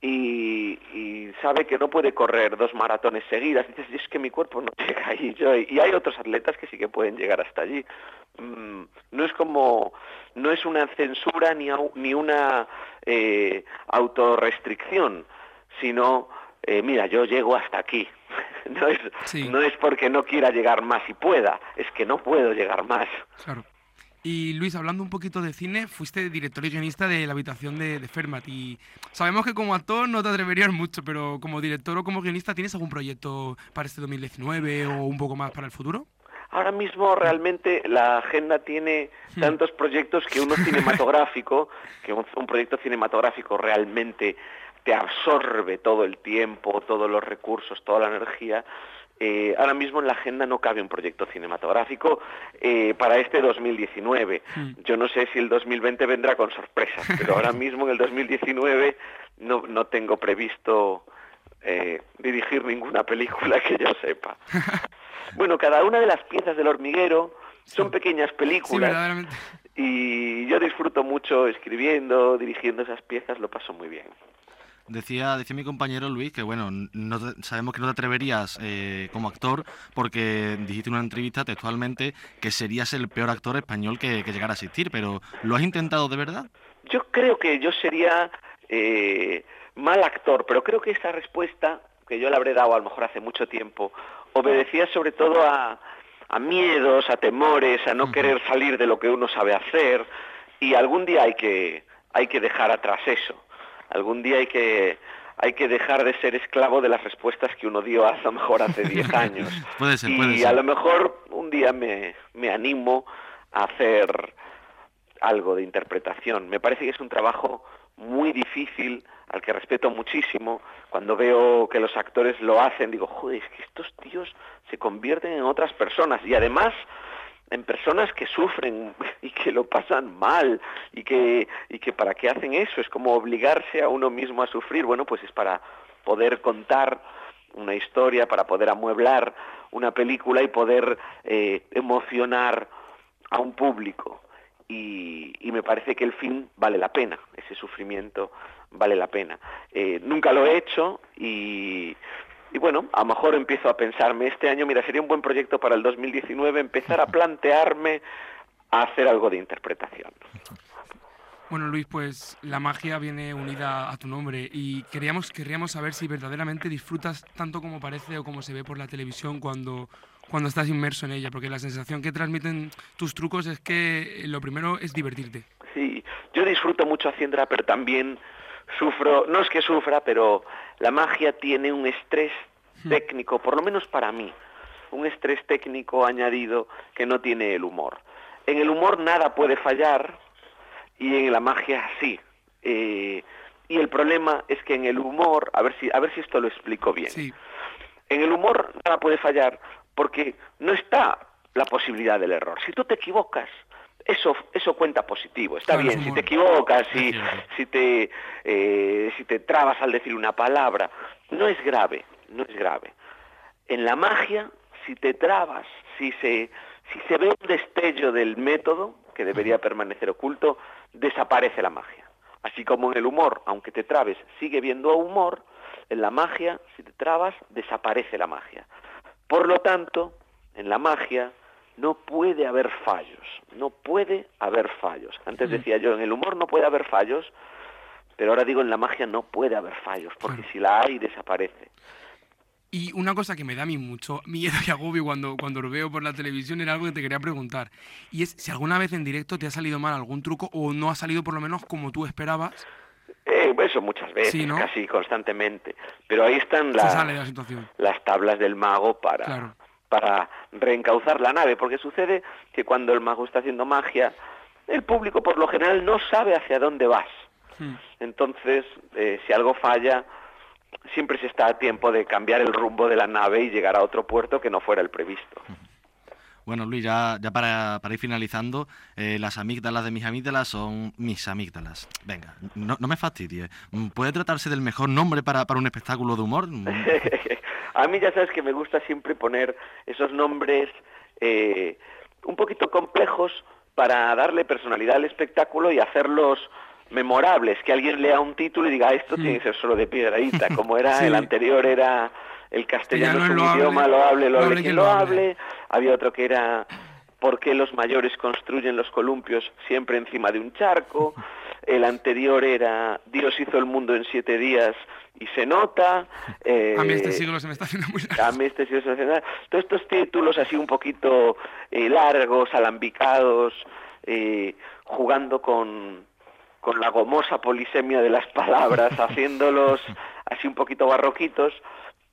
Speaker 14: y, sabe que no puede correr dos maratones seguidas. Dices, es que mi cuerpo no <laughs> llega ahí. Y hay otros atletas que sí que pueden llegar hasta allí. Mm, no es como, no es una censura ni, ni una eh, autorrestricción, sino, eh, mira, yo llego hasta aquí. <laughs> no, es, no es porque no quiera llegar más y pueda, es que no puedo llegar más.
Speaker 9: Claro. Y Luis, hablando un poquito de cine, fuiste director y guionista de La habitación de, de Fermat y sabemos que como actor no te atreverías mucho, pero como director o como guionista, ¿tienes algún proyecto para este 2019 o un poco más para el futuro?
Speaker 14: Ahora mismo realmente la agenda tiene tantos proyectos que uno cinematográfico, que un, un proyecto cinematográfico realmente te absorbe todo el tiempo, todos los recursos, toda la energía. Eh, ahora mismo en la agenda no cabe un proyecto cinematográfico eh, para este 2019. Yo no sé si el 2020 vendrá con sorpresas, <laughs> pero ahora mismo en el 2019 no, no tengo previsto eh, dirigir ninguna película que yo sepa. <laughs> Bueno, cada una de las piezas del hormiguero son pequeñas películas y yo disfruto mucho escribiendo, dirigiendo esas piezas, lo paso muy bien.
Speaker 13: Decía, decía mi compañero Luis que, bueno, no te- sabemos que no te atreverías eh, como actor porque dijiste en una entrevista textualmente que serías el peor actor español que, que llegara a existir, pero ¿lo has intentado de verdad?
Speaker 14: Yo creo que yo sería eh, mal actor, pero creo que esa respuesta, que yo le habré dado a lo mejor hace mucho tiempo, obedecía sobre todo a, a miedos, a temores, a no querer salir de lo que uno sabe hacer, y algún día hay que, hay que dejar atrás eso. Algún día hay que, hay que dejar de ser esclavo de las respuestas que uno dio a lo mejor hace <laughs> 10 años.
Speaker 13: Puede ser,
Speaker 14: y
Speaker 13: puede
Speaker 14: a
Speaker 13: ser.
Speaker 14: lo mejor un día me, me animo a hacer algo de interpretación. Me parece que es un trabajo muy difícil, al que respeto muchísimo. Cuando veo que los actores lo hacen, digo, joder, es que estos tíos se convierten en otras personas y además en personas que sufren <laughs> y que lo pasan mal y que, y que para qué hacen eso, es como obligarse a uno mismo a sufrir. Bueno, pues es para poder contar una historia, para poder amueblar una película y poder eh, emocionar a un público. Y, me parece que el fin vale la pena, ese sufrimiento vale la pena. Eh, nunca lo he hecho y, y bueno, a lo mejor empiezo a pensarme este año, mira, sería un buen proyecto para el 2019 empezar a plantearme a hacer algo de interpretación.
Speaker 9: Bueno, Luis, pues la magia viene unida a tu nombre y queríamos, querríamos saber si verdaderamente disfrutas tanto como parece o como se ve por la televisión cuando, cuando estás inmerso en ella, porque la sensación que transmiten tus trucos es que lo primero es divertirte.
Speaker 14: Sí, yo disfruto mucho haciéndola, pero también sufro, no es que sufra, pero la magia tiene un estrés técnico, por lo menos para mí, un estrés técnico añadido que no tiene el humor. En el humor nada puede fallar y en la magia sí. Eh, y el problema es que en el humor, a ver si, a ver si esto lo explico bien. En el humor nada puede fallar porque no está la posibilidad del error. Si tú te equivocas, eso, eso cuenta positivo, está
Speaker 15: Claro, es
Speaker 14: bien. Si te equivocas, si, si, te, eh, si te trabas al decir una palabra, no es grave, no es grave. En la magia, si te trabas, si se, si se ve un destello del método, que debería permanecer oculto, desaparece la magia. Así como en el humor, aunque te trabes, sigue viendo humor, en la magia, si te trabas, desaparece la magia. Por lo tanto, en la magia no puede haber fallos, no puede haber fallos. Antes decía yo, en el humor no puede haber fallos, pero ahora digo, en la magia no puede haber fallos, porque si la hay, desaparece.
Speaker 9: Y una cosa que me da a mí mucho miedo y agobio cuando, cuando lo veo por la televisión era algo que te quería preguntar. Y es si alguna vez en directo te ha salido mal algún truco o no ha salido por lo menos como tú esperabas.
Speaker 14: Eh, eso muchas veces,
Speaker 9: Sí, ¿no?
Speaker 14: casi constantemente. Pero ahí están las,
Speaker 9: la
Speaker 14: tablas del mago para,
Speaker 9: Claro.
Speaker 14: Para reencauzar la nave, porque sucede que cuando el mago está haciendo magia, el público por lo general no sabe hacia dónde vas. Entonces, eh, si algo falla, siempre se está a tiempo de cambiar el rumbo de la nave y llegar a otro puerto que no fuera el previsto.
Speaker 13: Bueno, Luis, ya, ya para, para ir finalizando, eh, las amígdalas de mis amígdalas son mis amígdalas. Venga, no, no me fastidies. Mm, ¿Puede tratarse del mejor nombre para, para un espectáculo de humor? Mm, <laughs>
Speaker 14: a mí ya sabes que me gusta siempre poner esos nombres eh, un poquito complejos para darle personalidad al espectáculo y hacerlos memorables, que alguien lea un título y diga, "Ah, esto tiene que ser solo de piedradita, como <laughs> era
Speaker 9: Sí.
Speaker 14: el anterior era el castellano es un idioma, lo hable, lo
Speaker 9: lo
Speaker 14: hable quien lo hable, había otro que era ¿Por qué los mayores construyen los columpios siempre encima de un charco? <laughs> El anterior era Dios hizo el mundo en siete días y se nota. <laughs>
Speaker 9: A mí este
Speaker 14: eh,
Speaker 9: siglo se me está haciendo muy
Speaker 14: a mí este siglo se me hace nada. Todos estos títulos así un poquito eh, largos, alambicados, eh, jugando con, con la gomosa polisemia de las palabras, <laughs> haciéndolos así un poquito barroquitos,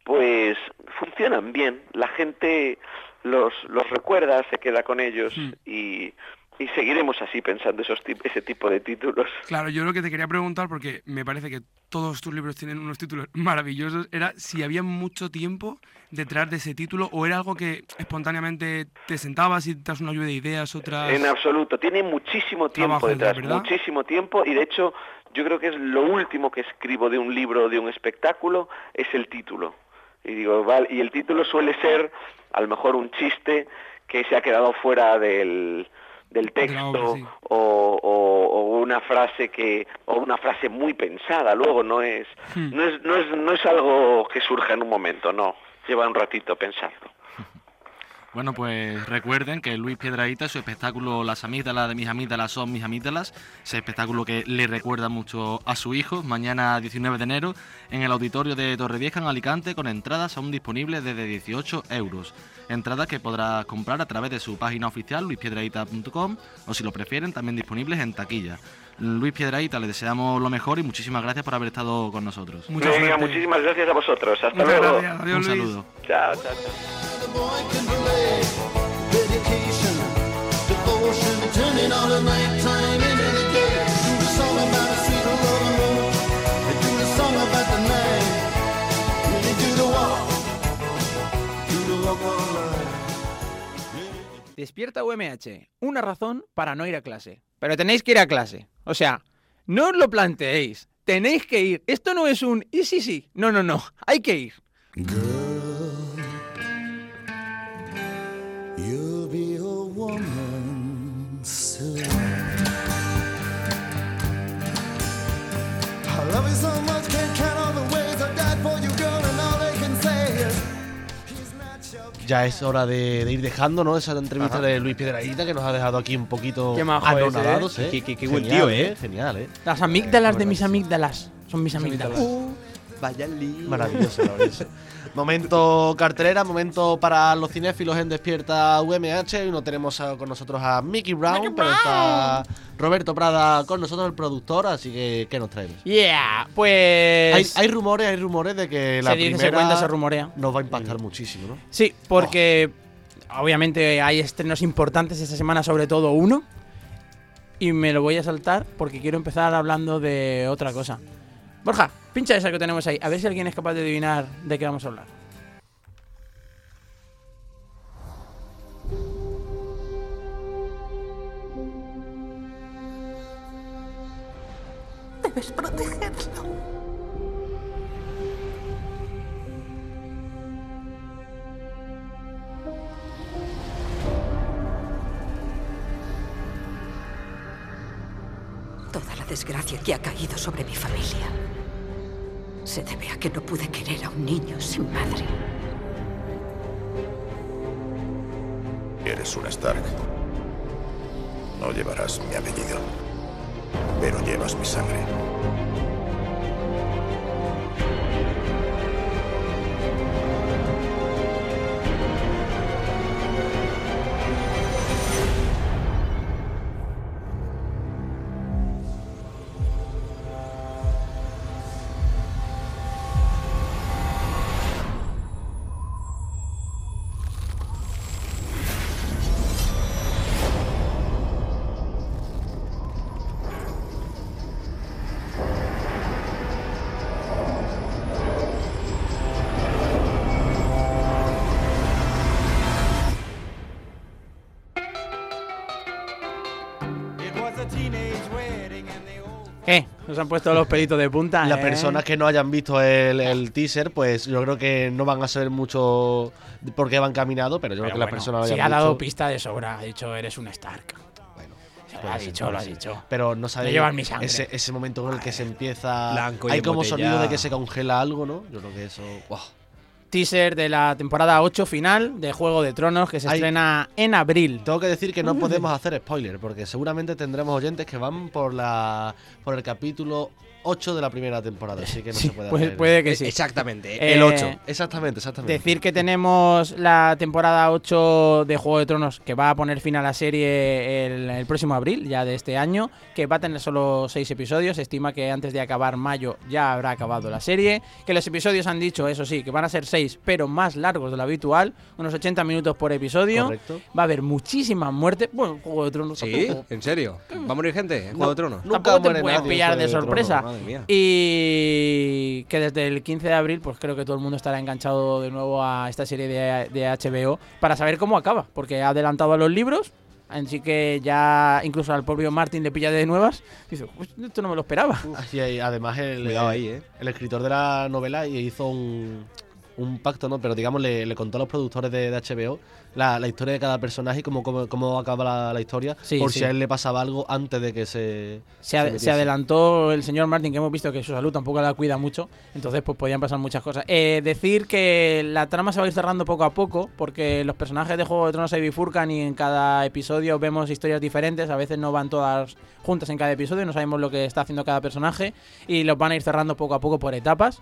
Speaker 14: pues funcionan bien. La gente los, los recuerda, se queda con ellos y, y seguiremos así pensando esos ese tipo de títulos. <laughs>
Speaker 9: Claro, yo lo que te quería preguntar, porque me parece que todos tus libros tienen unos títulos <laughs> maravillosos, era si había mucho tiempo detrás de ese título o era algo que espontáneamente te sentabas y te das una lluvia de ideas, otras...
Speaker 14: En absoluto, tiene muchísimo tiempo
Speaker 9: detrás,
Speaker 14: detrás,
Speaker 9: ¿verdad?
Speaker 14: muchísimo tiempo y de hecho yo creo que es lo último que escribo de un libro o de un espectáculo es el título. Y digo, vale, y el título suele ser a lo mejor un chiste que se ha quedado fuera del, del texto
Speaker 9: obra, sí.
Speaker 14: o, o- o una frase que o una frase muy pensada luego no es
Speaker 9: Hmm.
Speaker 14: no es no es no es algo que surja en un momento, no, lleva un ratito pensarlo.
Speaker 13: Bueno, pues recuerden que Luis Piedraíta, su espectáculo Las amígdalas de mis amígdalas son mis amígdalas, ese espectáculo que le recuerda mucho a su hijo, mañana 19 de enero en el auditorio de Torrevieja en Alicante con entradas aún disponibles desde 18 euros. Entradas que podrás comprar a través de su página oficial luispiedraíta.com o si lo prefieren también disponibles en taquilla. Luis Piedraíta, le deseamos lo mejor y muchísimas gracias por haber estado con nosotros.
Speaker 14: Venga, muchísimas gracias a vosotros. Hasta
Speaker 9: Muchas
Speaker 14: luego.
Speaker 9: gracias. Adiós,
Speaker 13: Un
Speaker 9: Luis.
Speaker 13: saludo.
Speaker 14: Chao, chao.
Speaker 3: Despierta UMH, una razón para no ir a clase. Pero tenéis que ir a clase. O sea, no os lo planteéis. Tenéis que ir. Esto no es un y sí, sí. No, no, no. Hay que ir.
Speaker 1: Ya es hora de, de ir dejando, ¿no? Esa entrevista
Speaker 3: Ajá.
Speaker 1: de Luis Piedrahíta que nos ha dejado aquí un poquito
Speaker 3: Qué majo
Speaker 1: anonadados,
Speaker 3: ¿eh?
Speaker 1: ¿eh?
Speaker 3: Qué- qué- qué buen tío, ¿eh?
Speaker 1: Genial, ¿eh?
Speaker 3: Las amígdalas de mis amígdalas. Son mis amígdalas.
Speaker 10: Vaya lío.
Speaker 1: Maravilloso, maravilloso. <laughs> momento cartelera, momento para los cinéfilos en Despierta UMH. Hoy no tenemos a- con nosotros a Mickey Brown, pero está Roberto Prada con nosotros, el productor, así que ¿qué nos traes?
Speaker 3: Yeah, pues.
Speaker 1: Hay, hay rumores, hay rumores de que la
Speaker 3: Se dice, se
Speaker 1: primera
Speaker 3: cuenta, se rumorea.
Speaker 1: nos va a impactar muchísimo, ¿no?
Speaker 3: Sí, porque obviamente hay estrenos importantes esta semana, sobre todo uno. Y me lo voy a saltar porque quiero empezar hablando de otra cosa. Borja, pincha esa que tenemos ahí, a ver si alguien es capaz de adivinar de qué vamos a hablar.
Speaker 16: Debes protegerlo. Toda la desgracia que ha caído sobre mi familia se debe a que no pude querer a un niño sin madre.
Speaker 17: Eres un Stark. No llevarás mi apellido, pero llevas mi sangre.
Speaker 3: Nos han puesto los pelitos de punta.
Speaker 1: Las
Speaker 3: ¿eh?
Speaker 1: personas que no hayan visto el, el teaser, pues yo creo que no van a saber mucho por qué van caminado, pero yo creo que las
Speaker 3: bueno,
Speaker 1: personas lo
Speaker 3: sí
Speaker 1: hayan
Speaker 3: ha dado
Speaker 1: visto.
Speaker 3: pista de sobra. Ha dicho, eres un Stark. lo ha dicho, lo ha dicho.
Speaker 1: Pero no sabéis
Speaker 3: llevan mi sangre.
Speaker 1: ese, ese momento en el que se empieza.
Speaker 10: Blanco y
Speaker 1: hay como sonido de que se congela algo, ¿no? Yo creo que eso. ¡guau!
Speaker 3: Teaser de la temporada 8 final de Juego de Tronos que se
Speaker 1: Hay-
Speaker 3: estrena en abril.
Speaker 1: Tengo que decir que no podemos hacer spoiler, porque seguramente tendremos oyentes que van por la por el capítulo 8 de la primera temporada, así que no se puede
Speaker 3: Pues
Speaker 1: hacer.
Speaker 3: puede que sí.
Speaker 10: Exactamente,
Speaker 3: Eh,
Speaker 10: el 8.
Speaker 1: Exactamente, exactamente.
Speaker 3: Decir que tenemos la temporada 8 de Juego de Tronos que va a poner fin a la serie el, el próximo abril, ya de este año, que va a tener solo 6 episodios. Se estima que antes de acabar mayo ya habrá acabado la serie. Que los episodios han dicho, eso sí, que van a ser 6, pero más largos de lo habitual, unos 80 minutos por episodio.
Speaker 1: Correcto.
Speaker 3: Va a haber muchísima muerte. Bueno, Juego de Tronos.
Speaker 10: ¿Sí?
Speaker 3: tampoco-
Speaker 10: ¿En serio? ¿Va a morir gente en Juego de Tronos?
Speaker 3: Tampoco te puedes pillar de sorpresa.
Speaker 10: Madre mía.
Speaker 3: Y que desde el 15 de abril, pues creo que todo el mundo estará enganchado de nuevo a esta serie de, de HBO para saber cómo acaba, porque ha adelantado a los libros. Así que ya incluso al propio Martin le pilla de nuevas. Dice, "Pues esto no me lo esperaba.
Speaker 1: Y ahí, además el,
Speaker 10: Cuidado ahí, ¿eh?
Speaker 1: el escritor de la novela hizo un, un pacto, ¿no? Pero digamos, le, le contó a los productores de, de HBO la, la historia de cada personaje y cómo, cómo, cómo acaba la, la historia,
Speaker 3: Sí,
Speaker 1: por
Speaker 3: sí.
Speaker 1: si a él le pasaba algo antes de que se...
Speaker 3: Se, ad-
Speaker 1: metiese.
Speaker 3: se adelantó el señor Martin, que hemos visto que su salud tampoco la cuida mucho, entonces pues podían pasar muchas cosas. Eh, decir que la trama se va a ir cerrando poco a poco, porque los personajes de Juego de Tronos se bifurcan y en cada episodio vemos historias diferentes, a veces no van todas juntas en cada episodio, no sabemos lo que está haciendo cada personaje, y los van a ir cerrando poco a poco por etapas.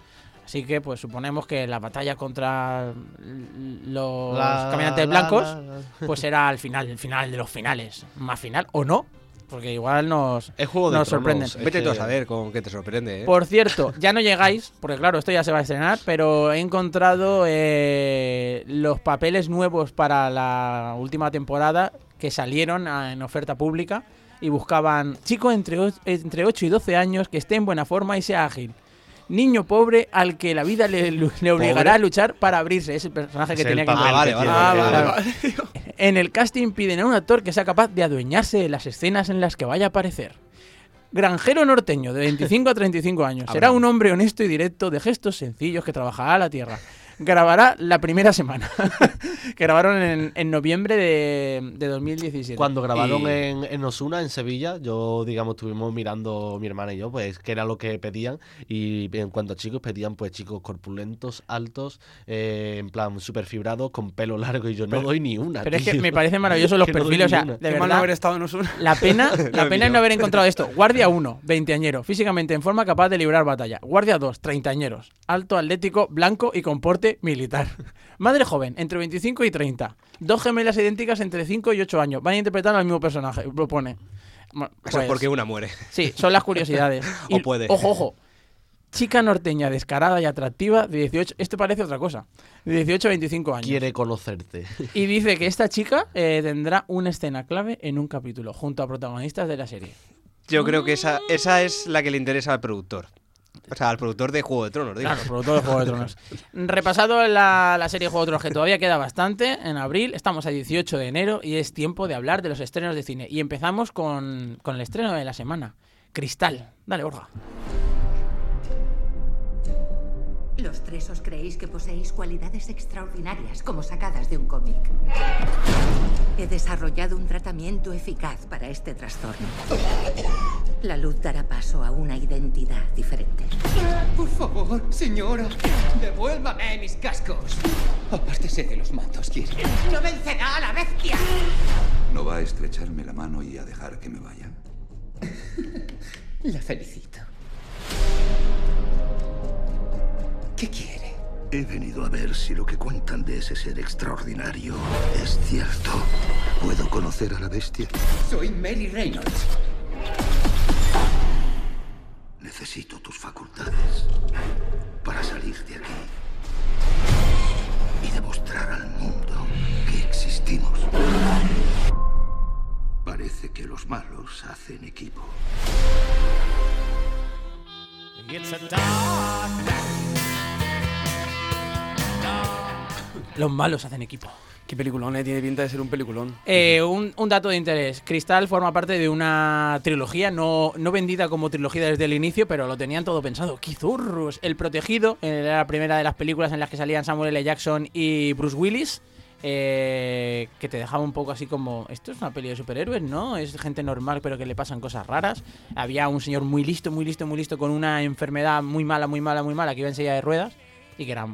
Speaker 3: Así que pues suponemos que la batalla contra los
Speaker 1: La-
Speaker 3: caminantes
Speaker 1: la-
Speaker 3: blancos
Speaker 1: la- la. <laughs>
Speaker 3: pues será al final, el final de los finales. Más final o no, porque igual nos,
Speaker 1: Es Juego de
Speaker 3: nos sorprenden.
Speaker 10: Vete tú a saber con qué te sorprende, ¿eh?
Speaker 3: Por cierto, ya no llegáis, porque claro, esto ya se va a estrenar, pero he encontrado eh, los papeles nuevos para la última temporada que salieron a- en oferta pública y buscaban chico entre, entre 8 y 12 años que esté en buena forma y sea ágil. Niño pobre al que la vida le, le obligará a luchar para abrirse. Es el personaje que
Speaker 1: Es
Speaker 3: tenía que
Speaker 10: Ah, vale, vale,
Speaker 3: Ah,
Speaker 10: vale. <laughs>
Speaker 3: En el casting piden a un actor que sea capaz de adueñarse de las escenas en las que vaya a aparecer. Granjero norteño, de 25 a 35 años. Será
Speaker 10: Abraham.
Speaker 3: un hombre honesto y directo, de gestos sencillos, que trabajará la tierra. Grabará la primera semana. <laughs> que grabaron en, en noviembre de, de 2017.
Speaker 1: Cuando grabaron
Speaker 10: Y-
Speaker 1: en, en Osuna, en Sevilla, yo, digamos, estuvimos mirando mi hermana y yo, pues, qué era lo que pedían. Y en cuanto a chicos, pedían, pues, chicos corpulentos, altos, eh, en plan, súper fibrados, con pelo largo. Y yo no doy ni una.
Speaker 3: Pero es que me parecen maravillosos <laughs> los
Speaker 1: no
Speaker 3: perfiles. O sea, de
Speaker 9: Qué mal no
Speaker 3: verdad,
Speaker 9: haber estado en Osuna.
Speaker 3: La pena, <laughs> la pena es no haber encontrado esto. Guardia 1, 20 añero, físicamente en forma capaz de librar batalla. Guardia 2, 30 añeros, alto, atlético, blanco y con porte militar. <laughs> Madre joven, entre 25 y 30. Dos gemelas idénticas entre 5 y 8 años. Van a interpretar al mismo personaje, propone. Bueno,
Speaker 10: Eso es
Speaker 3: pues,
Speaker 10: porque una muere.
Speaker 3: Sí, son las curiosidades. <laughs>
Speaker 10: O puede.
Speaker 3: Ojo, ojo. Chica norteña descarada y atractiva de 18. Esto parece otra cosa. De 18 a 25 años.
Speaker 1: Quiere conocerte. <laughs>
Speaker 3: Y dice que esta chica eh, tendrá una escena clave en un capítulo, junto a protagonistas de la serie.
Speaker 10: Yo creo que esa, esa es la que le interesa al productor. O sea, al productor de Juego de Tronos, digo.
Speaker 3: Claro, productor de Juego de Tronos. <laughs> Repasado la, la serie Juego de Tronos, que todavía queda bastante, en abril, estamos a 18 de enero y es tiempo de hablar de los estrenos de cine. Y empezamos con, con el estreno de la semana, Cristal. Dale, Borja.
Speaker 18: Los tres os creéis que poseéis cualidades extraordinarias como sacadas de un cómic. He desarrollado un tratamiento eficaz para este trastorno. La luz dará paso a una identidad diferente.
Speaker 19: Por favor, señora, devuélvame mis cascos. Apártese de los mantos, quiere.
Speaker 18: ¡No vencerá a la bestia!
Speaker 17: ¿No va a estrecharme la mano y a dejar que me vaya? <laughs>
Speaker 19: La felicito. ¿Qué quiere?
Speaker 17: He venido a ver si lo que cuentan de ese ser extraordinario es cierto. ¿Puedo conocer a la bestia?
Speaker 19: Soy Mary Reynolds.
Speaker 17: Necesito tus facultades para salir de aquí y demostrar al mundo que existimos. Parece que los malos hacen equipo.
Speaker 3: Los malos hacen equipo.
Speaker 9: Qué peliculón, eh, tiene pinta de ser un peliculón.
Speaker 3: Eh, un, un dato de interés. Cristal forma parte de una trilogía, no, no vendida como trilogía desde el inicio, pero lo tenían todo pensado. ¡Quizurros! El Protegido, eh, era la primera de las películas en las que salían Samuel L. Jackson y Bruce Willis. eh, que te dejaba un poco así como, esto es una peli de superhéroes, ¿no? Es gente normal pero que le pasan cosas raras. Había un señor muy listo, muy listo, muy listo con una enfermedad muy mala, muy mala, muy mala que iba en silla de ruedas y que era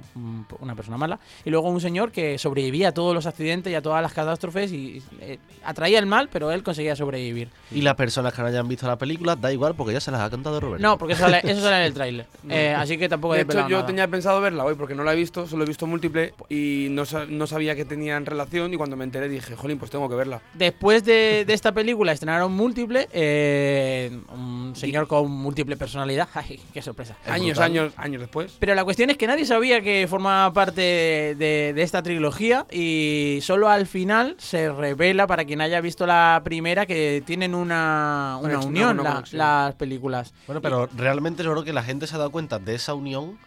Speaker 3: una persona mala. Y luego un señor que sobrevivía a todos los accidentes y a todas las catástrofes y eh, atraía el mal, pero él conseguía sobrevivir.
Speaker 1: Y las personas que no hayan visto la película, da igual porque ya se las ha cantado Roberto.
Speaker 3: No, porque eso sale, eso sale en el <laughs> tráiler. Eh, así que tampoco
Speaker 9: De
Speaker 3: he
Speaker 9: hecho,
Speaker 3: desvelado
Speaker 9: yo
Speaker 3: nada.
Speaker 9: tenía pensado verla hoy porque no la he visto, solo he visto múltiple y no, no sabía que tenían relación y cuando me enteré dije, jolín, pues tengo que verla.
Speaker 3: Después de, de esta <laughs> película estrenaron Múltiple, eh, un señor con múltiple personalidad. <laughs> ¡Ay, qué sorpresa!
Speaker 9: Años, años, años después.
Speaker 3: Pero la cuestión es que nadie sabía que formaba parte de, de esta trilogía y solo al final se revela, para quien haya visto la primera, que tienen una, una
Speaker 1: Conexión,
Speaker 3: unión
Speaker 1: una
Speaker 3: la-
Speaker 1: conexión.
Speaker 3: las películas.
Speaker 1: Bueno, pero realmente yo creo que la gente se ha dado cuenta de esa unión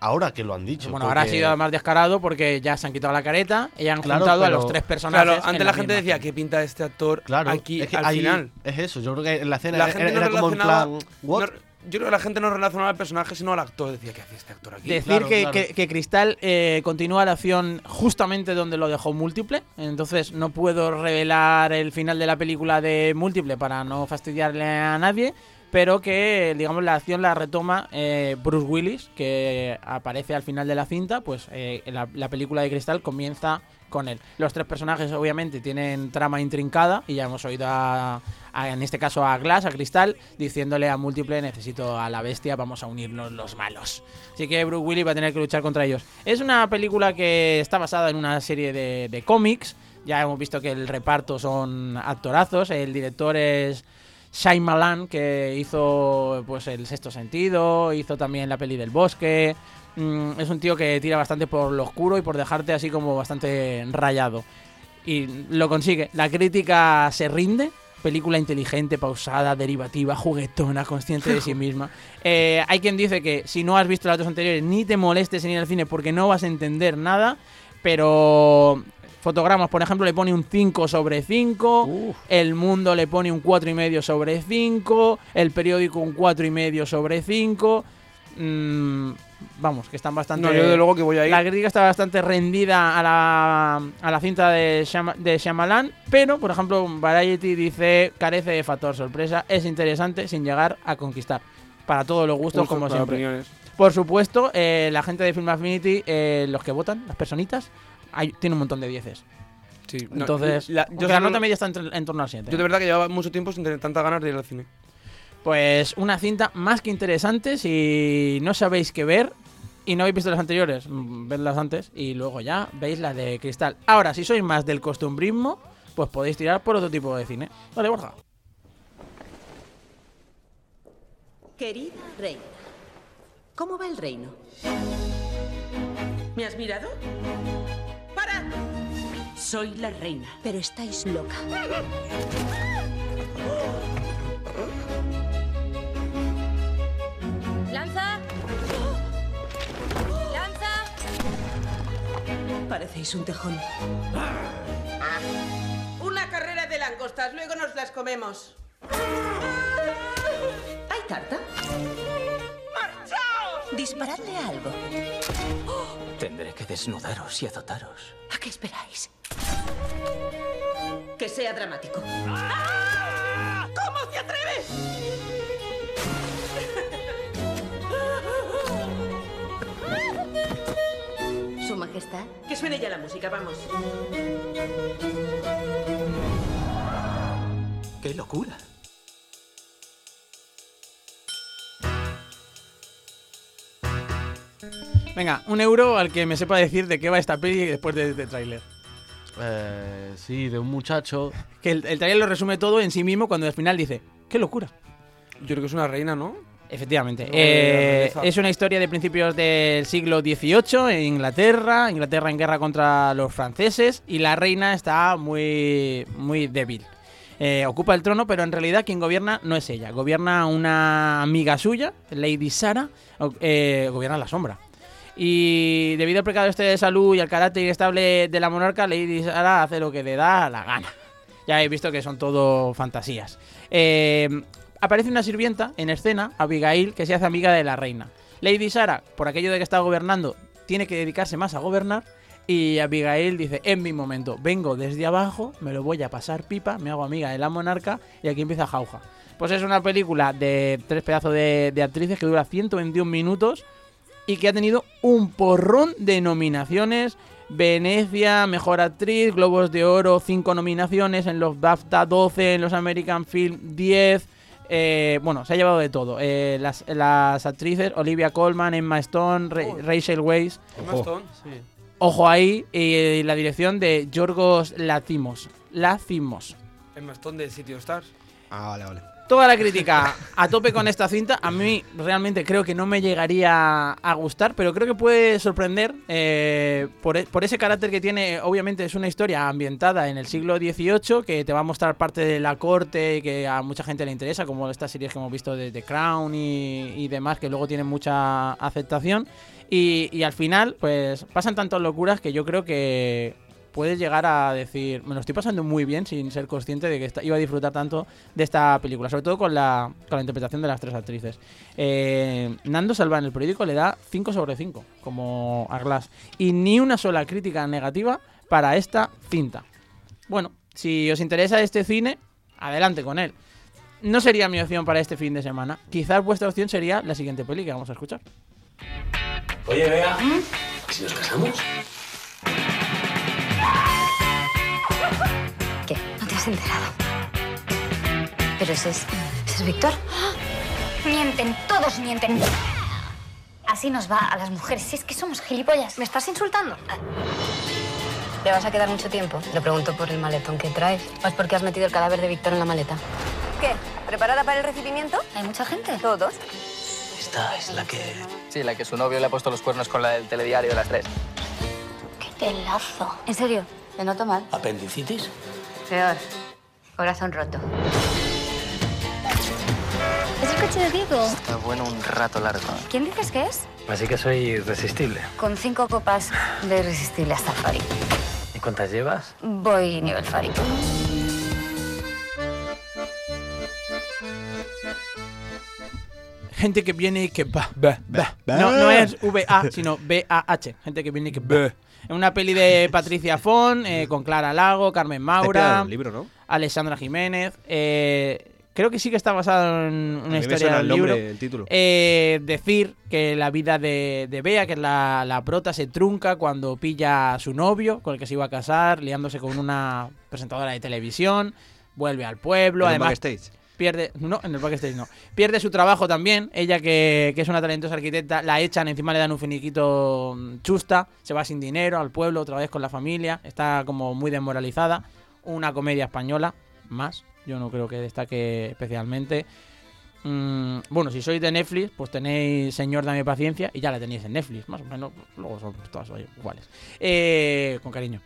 Speaker 1: ahora que lo han dicho.
Speaker 3: Bueno, ahora ha
Speaker 1: porque-
Speaker 3: sido más descarado porque ya se han quitado la careta y han
Speaker 1: Claro,
Speaker 3: juntado a los tres personajes.
Speaker 9: Claro, antes la gente decía que pinta este actor
Speaker 1: Claro,
Speaker 9: aquí
Speaker 1: es que
Speaker 9: al
Speaker 1: ahí
Speaker 9: final.
Speaker 1: Es eso, yo creo que en la escena
Speaker 9: La
Speaker 1: era,
Speaker 9: gente no
Speaker 1: era como en
Speaker 9: relacionaba-
Speaker 1: plan. ¿what?
Speaker 9: no- yo creo que la gente no relacionaba al personaje sino al actor. Decía, ¿qué hace este actor aquí?
Speaker 3: Decir que, que- que Cristal eh, continúa la acción justamente donde lo dejó Múltiple. Entonces no puedo revelar el final de la película de Múltiple para no fastidiarle a nadie. Pero que, digamos, la acción la retoma eh, Bruce Willis, que aparece al final de la cinta. Pues eh, la, la película de Cristal comienza con él. Los tres personajes, obviamente, tienen trama intrincada. Y ya hemos oído, a, en este caso, a Glass, a Cristal, diciéndole a Múltiple: Necesito a la bestia, vamos a unirnos los malos. Así que Bruce Willis va a tener que luchar contra ellos. Es una película que está basada en una serie de, de cómics. Ya hemos visto que el reparto son actorazos. El director es Shyamalan, que hizo pues el sexto sentido, hizo también la peli del bosque. Mm, es un tío que tira bastante por lo oscuro y por dejarte así como bastante rayado. Y lo consigue. La crítica se rinde. Película inteligente, pausada, derivativa, juguetona, consciente de sí <laughs> misma. Eh, hay quien dice que si no has visto las dos anteriores, ni te molestes en ir al cine porque no vas a entender nada. Pero fotogramas, por ejemplo, le pone un 5 sobre 5. El mundo le pone un 4,5 sobre 5. El periódico un 4,5 sobre 5. Mm, vamos, que están bastante.
Speaker 9: No, yo desde luego que voy a ir.
Speaker 3: La crítica está bastante rendida a la, a la cinta de, Shyama- de Shyamalan, pero, por ejemplo, Variety dice carece de factor sorpresa, es interesante sin llegar a conquistar. Para todos los gustos, como siempre.
Speaker 9: opiniones.
Speaker 3: Por supuesto, eh, la gente de Film Affinity, eh, los que votan, las personitas, hay, tiene un montón de dieces.
Speaker 9: Sí, no,
Speaker 3: Entonces,
Speaker 9: la- yo
Speaker 3: la nota media está en torno al 7.
Speaker 9: Yo de verdad que llevaba mucho tiempo sin tener tantas ganas de ir al cine.
Speaker 3: Pues una cinta más que interesante. Si no sabéis qué ver y no habéis visto las anteriores, mm, vedlas antes y luego ya veis las de Cristal. Ahora, si sois más del costumbrismo, pues podéis tirar por otro tipo de cine. Vale, Borja.
Speaker 20: Querida reina, ¿cómo va el reino? ¿Me has mirado? ¡Para! Soy la reina.
Speaker 21: Pero estáis loca. <laughs>
Speaker 20: ¡Lanza! ¡Lanza!
Speaker 21: Parecéis un tejón.
Speaker 20: Una carrera de langostas, luego nos las comemos.
Speaker 21: ¿Hay tarta?
Speaker 20: ¡Marchaos!
Speaker 21: Disparadle algo.
Speaker 19: Tendré que desnudaros y azotaros.
Speaker 21: ¿A qué esperáis?
Speaker 20: Que sea dramático. ¿Cómo
Speaker 21: Majestad.
Speaker 20: Que suene ya la música, vamos.
Speaker 19: ¡Qué locura!
Speaker 3: Venga, un euro al que me sepa decir de qué va esta peli después de este tráiler.
Speaker 1: Eh, sí, de un muchacho.
Speaker 3: Que el, el tráiler lo resume todo en sí mismo cuando al final dice, ¡qué locura!
Speaker 9: Yo creo que es una reina, ¿no?
Speaker 3: Efectivamente.
Speaker 9: No,
Speaker 3: Eh, es una historia de principios del siglo XVIII en Inglaterra. Inglaterra en guerra contra los franceses y la reina está muy, muy débil. Eh, ocupa el trono, pero en realidad quien gobierna no es ella. Gobierna una amiga suya, Lady Sara, eh, gobierna la sombra. Y debido al precado este de salud y al carácter inestable de la monarca, Lady Sara hace lo que le da la gana. Ya he visto que son todo fantasías. Eh, aparece una sirvienta en escena, Abigail, que se hace amiga de la reina. Lady Sara, por aquello de que está gobernando, tiene que dedicarse más a gobernar. Y Abigail dice, en mi momento, vengo desde abajo, me lo voy a pasar pipa, me hago amiga de la monarca y aquí empieza jauja. Pues es una película de tres pedazos de, de actrices que dura 121 minutos y que ha tenido un porrón de nominaciones. Venecia, Mejor Actriz, Globos de Oro, 5 nominaciones, en los BAFTA 12, en los American Film 10. Eh, bueno, se ha llevado de todo. Eh, las, las actrices, Olivia Colman, Emma Stone, Ra- Rachel Weisz.
Speaker 9: Emma Stone, sí.
Speaker 3: Ojo ahí, y la dirección de Yorgos Latimos. Lacimos.
Speaker 9: Emma Stone de City of Stars.
Speaker 10: Ah, vale, vale.
Speaker 3: Toda la crítica a tope con esta cinta. A mí realmente creo que no me llegaría a gustar, pero creo que puede sorprender eh, por, e- ese carácter que tiene. Obviamente es una historia ambientada en el siglo XVIII que te va a mostrar parte de la corte que a mucha gente le interesa, como estas series que hemos visto de The Crown y, y demás, que luego tienen mucha aceptación. Y, y al final, pues pasan tantas locuras que yo creo que puedes llegar a decir, me lo estoy pasando muy bien sin ser consciente de que esta- iba a disfrutar tanto de esta película, sobre todo con la, con la interpretación de las tres actrices. Eh, Nando Salva en el periódico le da 5 sobre 5, como a Glass, y ni una sola crítica negativa para esta cinta. Bueno, si os interesa este cine, adelante con él. No sería mi opción para este fin de semana. Quizás vuestra opción sería la siguiente peli que vamos a escuchar.
Speaker 22: Oye, Bea, ¿si nos casamos?
Speaker 23: Has enterado? Pero ese es. ¿Ese es Víctor? Mienten, todos mienten. Así nos va a las mujeres. Si es que somos gilipollas. ¿Me estás insultando? ¿Le vas a quedar mucho tiempo? Le pregunto por el maletón que traes. ¿O es porque has metido el cadáver de Víctor en la maleta?
Speaker 24: ¿Qué? ¿Preparada para el recibimiento?
Speaker 23: ¿Hay mucha gente?
Speaker 24: Todos.
Speaker 22: Esta es la que...
Speaker 25: Sí, la que su novio le ha puesto los cuernos con la del telediario de las tres.
Speaker 23: ¡Qué pelazo! ¿En serio? ¿Le noto mal?
Speaker 22: ¿Apendicitis?
Speaker 23: Peor. Corazón roto. ¿Es el coche de Diego?
Speaker 25: Está bueno un rato largo.
Speaker 23: ¿Quién dices que es?
Speaker 25: Así que soy irresistible.
Speaker 23: Con cinco copas de irresistible hasta el Fari.
Speaker 25: ¿Y cuántas llevas?
Speaker 23: Voy nivel Fari.
Speaker 3: Gente que viene y que va.
Speaker 9: Va,
Speaker 3: va.
Speaker 9: va.
Speaker 3: No, no es V-A, sino B-A-H. Gente que viene y que va. Es una peli de <laughs> Patricia Fon, eh, con Clara Lago, Carmen Maura,
Speaker 10: en libro, ¿no?
Speaker 3: Alexandra Jiménez. eh, creo que sí que está basado en una historia del
Speaker 10: el nombre,
Speaker 3: libro.
Speaker 10: el título.
Speaker 3: Eh, decir que la vida de, de Bea, que es la, la prota, se trunca cuando pilla a su novio, con el que se iba a casar, liándose con una presentadora de televisión, vuelve al pueblo,
Speaker 10: En
Speaker 3: además
Speaker 10: backstage.
Speaker 3: Pierde, no, en el backstage no, pierde su trabajo también, ella que, que es una talentosa arquitecta, la echan, encima le dan un finiquito mm, chusta, se va sin dinero al pueblo, otra vez con la familia, está como muy desmoralizada, una comedia española, más, yo no creo que destaque especialmente. Mm, bueno, si sois de Netflix, pues tenéis Señor Dame Paciencia y ya la tenéis en Netflix, más o menos, luego son todas iguales. Eh, con cariño.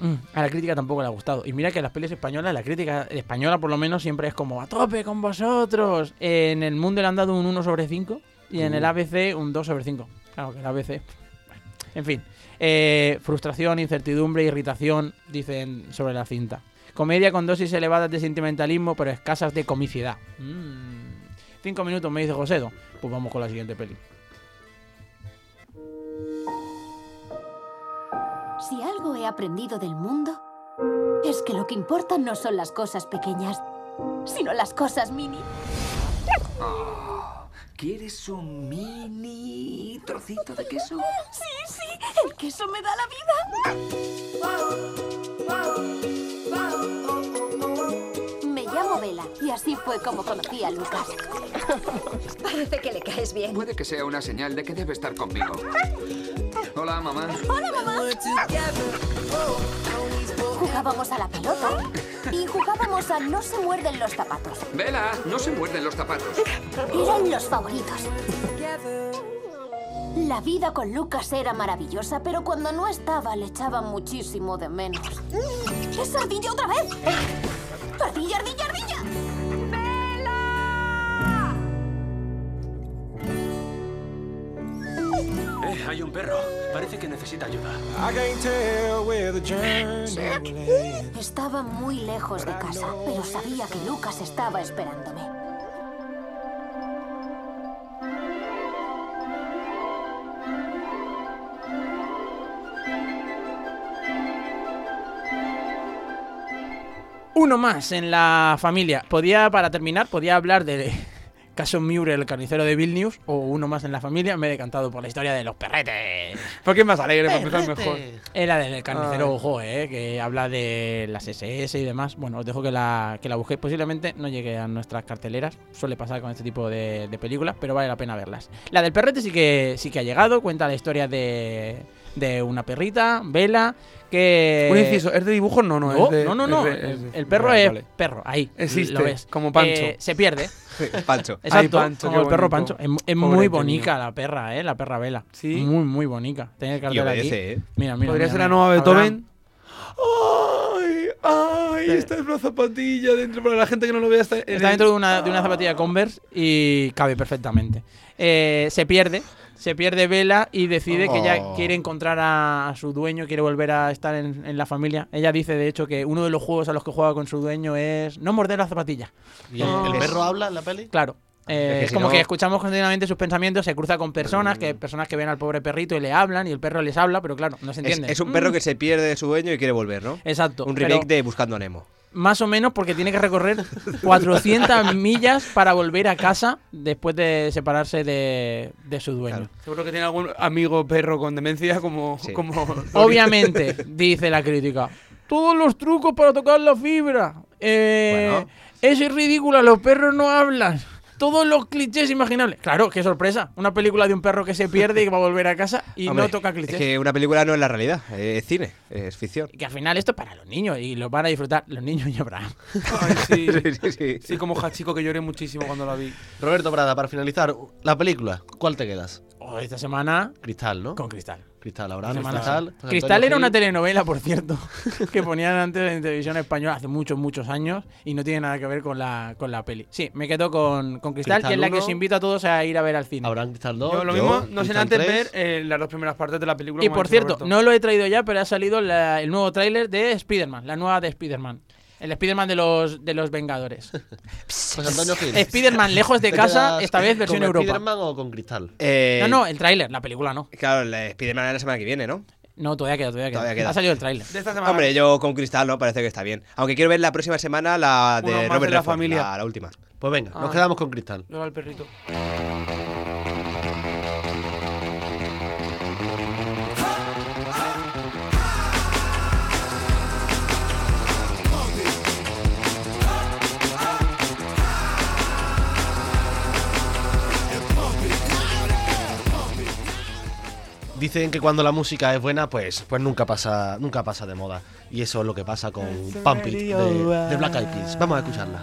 Speaker 3: Mm, a la crítica tampoco le ha gustado. Y mira que las pelis españolas, la crítica española por lo menos siempre es como a tope con vosotros. En el mundo le han dado un 1 sobre 5 y en el
Speaker 10: Uh.
Speaker 3: ABC un 2 sobre 5. Claro que el ABC. bueno, En fin. Eh, frustración, incertidumbre, irritación, dicen sobre la cinta. Comedia con dosis elevadas de sentimentalismo, pero escasas de comicidad. Mm. Cinco minutos, me dice Josedo. Pues vamos con la siguiente peli.
Speaker 26: Si algo he aprendido del mundo, es que lo que importa no son las cosas pequeñas, sino las cosas mini.
Speaker 22: ¿Quieres un mini trocito de queso?
Speaker 26: Sí, sí, el queso me da la vida. Me llamo Vela y así fue como conocí a Lucas. <laughs>
Speaker 18: Parece que le caes bien.
Speaker 19: Puede que sea una señal de que debe estar conmigo. Hola, mamá.
Speaker 26: Hola, mamá. Jugábamos a la pelota y jugábamos a no se muerden los zapatos.
Speaker 19: Vela, no se muerden los zapatos.
Speaker 26: Eran los favoritos. La vida con Lucas era maravillosa, pero cuando no estaba le echaba muchísimo de menos. ¡Es ardilla otra vez! ¡Ardilla, ardilla,
Speaker 27: un perro. Parece que necesita ayuda.
Speaker 26: Estaba muy lejos de casa, pero sabía que Lucas estaba esperándome.
Speaker 3: Uno más en la familia. Podía, para terminar, podía hablar de caso Miure, el carnicero de Vilnius, o uno más en la familia. Me he decantado por la historia de los perretes.
Speaker 9: Porque es más alegre, para empezar mejor.
Speaker 3: Era del carnicero
Speaker 9: Ay.
Speaker 3: Ojo, eh, que habla de las SS y demás. Bueno, os dejo que la, que la busquéis. Posiblemente no llegue a nuestras carteleras. Suele pasar con este tipo de, de películas, pero vale la pena verlas. La del perrete sí que, sí que ha llegado. Cuenta la historia de, de una perrita, Vela, que...
Speaker 9: Un inciso, ¿es de dibujos? No, no,
Speaker 3: no,
Speaker 9: es de-
Speaker 3: no, no, no.
Speaker 9: es de-
Speaker 3: El,
Speaker 9: es de-
Speaker 3: el perro
Speaker 9: vale,
Speaker 3: es
Speaker 9: vale.
Speaker 3: perro, ahí.
Speaker 9: Existe,
Speaker 3: lo ves.
Speaker 9: como Pancho.
Speaker 3: Eh, se pierde.
Speaker 10: Pancho.
Speaker 3: Exacto,
Speaker 9: Ay, Pancho,
Speaker 3: como el perro. Pancho. Es, muy
Speaker 9: tío.
Speaker 3: bonita la perra, ¿eh? La perra Vela.
Speaker 9: Sí.
Speaker 3: Muy, muy bonita. Tiene el cartel aquí.
Speaker 10: ¿eh?
Speaker 3: Mira, mira.
Speaker 9: Podría
Speaker 3: mira,
Speaker 9: ser la nueva. Beethoven. ¡Ay! ¡Ay! Esta es una zapatilla dentro. Para la gente que no lo vea, está, en
Speaker 3: Está
Speaker 9: el-
Speaker 3: dentro de una, de una zapatilla Converse y cabe perfectamente. Eh, se pierde, se pierde Vela y decide que ella
Speaker 1: Oh.
Speaker 3: quiere encontrar a, a su dueño, quiere volver a estar en, en la familia. Ella dice, de hecho, que uno de los juegos a los que juega con su dueño es no morder la zapatilla.
Speaker 1: ¿Y el, el perro habla en la peli?
Speaker 3: Claro. Eh,
Speaker 10: Es que si
Speaker 3: como
Speaker 10: no-
Speaker 3: que escuchamos continuamente sus pensamientos, se cruza con personas, que personas que ven al pobre perrito y le hablan y el perro les habla, pero claro, no se entiende.
Speaker 10: es un perro
Speaker 3: Mm.
Speaker 10: que se pierde de su dueño y quiere volver, ¿no?
Speaker 3: Exacto.
Speaker 10: Un
Speaker 3: pero-
Speaker 10: remake de Buscando a Nemo.
Speaker 3: Más o menos porque tiene que recorrer <laughs> 400 millas para volver a casa después de separarse de, de su dueño.
Speaker 9: Seguro que tiene algún amigo perro con demencia como. como <laughs>
Speaker 3: Obviamente, dice la crítica, todos los trucos para tocar la fibra. Eh,
Speaker 10: Bueno.
Speaker 3: Es ridículo, los perros no hablan. Todos los clichés imaginables. Claro, qué sorpresa. Una película de un perro que se pierde y que va a volver a casa y
Speaker 10: Hombre,
Speaker 3: no toca clichés.
Speaker 10: Es que una película no es la realidad, es cine, es ficción.
Speaker 3: que al final esto es para los niños y lo van a disfrutar los niños y Abraham.
Speaker 9: Ay, sí. <laughs>
Speaker 10: sí, sí.
Speaker 9: Sí, como Hachico que lloré muchísimo cuando la vi.
Speaker 1: Roberto Prada, para finalizar, la película, ¿cuál te quedas?
Speaker 3: Oh, esta semana
Speaker 1: Cristal, ¿no?
Speaker 3: con Cristal.
Speaker 1: Cristal, Abraham,
Speaker 3: Semana
Speaker 1: Cristal.
Speaker 3: Cristal era una telenovela, por cierto, <laughs> que ponían antes en televisión española hace muchos, muchos años y no tiene nada que ver con la, con la peli. Sí, me quedo con, con Cristal,
Speaker 1: Cristal
Speaker 3: que es la que os invito a todos a ir a ver al cine.
Speaker 1: Abraham Cristal 2.
Speaker 9: Yo lo
Speaker 1: yo,
Speaker 9: mismo, no
Speaker 1: Cristal
Speaker 9: antes
Speaker 1: 3.
Speaker 9: ver eh, las dos primeras partes de la película.
Speaker 3: Y por cierto,
Speaker 9: Roberto.
Speaker 3: no lo he traído ya, pero ha salido la- el nuevo tráiler de Spider-Man, la nueva de Spider-Man. El Spider-Man de los, de los Vengadores.
Speaker 1: José <laughs> Antonio Gil.
Speaker 3: Spider-Man lejos de
Speaker 1: ¿Te
Speaker 3: casa,
Speaker 1: quedas
Speaker 3: esta vez versión
Speaker 1: con
Speaker 3: Europa.
Speaker 1: Spider-Man o con Cristal?
Speaker 10: Eh,
Speaker 3: No, no, el tráiler, la película no.
Speaker 10: Claro, la Spider-Man es la semana que viene, ¿no?
Speaker 3: No, todavía queda, todavía queda.
Speaker 10: Todavía queda.
Speaker 3: Ha salido el tráiler.
Speaker 9: De esta semana.
Speaker 10: Hombre, yo con Cristal no, parece que está bien. Aunque quiero ver la próxima semana la
Speaker 9: Uno
Speaker 10: de
Speaker 9: más
Speaker 10: Robert
Speaker 9: de la
Speaker 10: Redford,
Speaker 9: familia.
Speaker 10: la, la última.
Speaker 1: Pues venga, nos
Speaker 9: Ah.
Speaker 1: quedamos con Cristal.
Speaker 9: Luego al perrito.
Speaker 1: Dicen que cuando la música es buena, pues, pues nunca pasa, nunca pasa de moda. Y eso es lo que pasa con Pump It de, de Black Eyed Peas. Vamos a escucharla.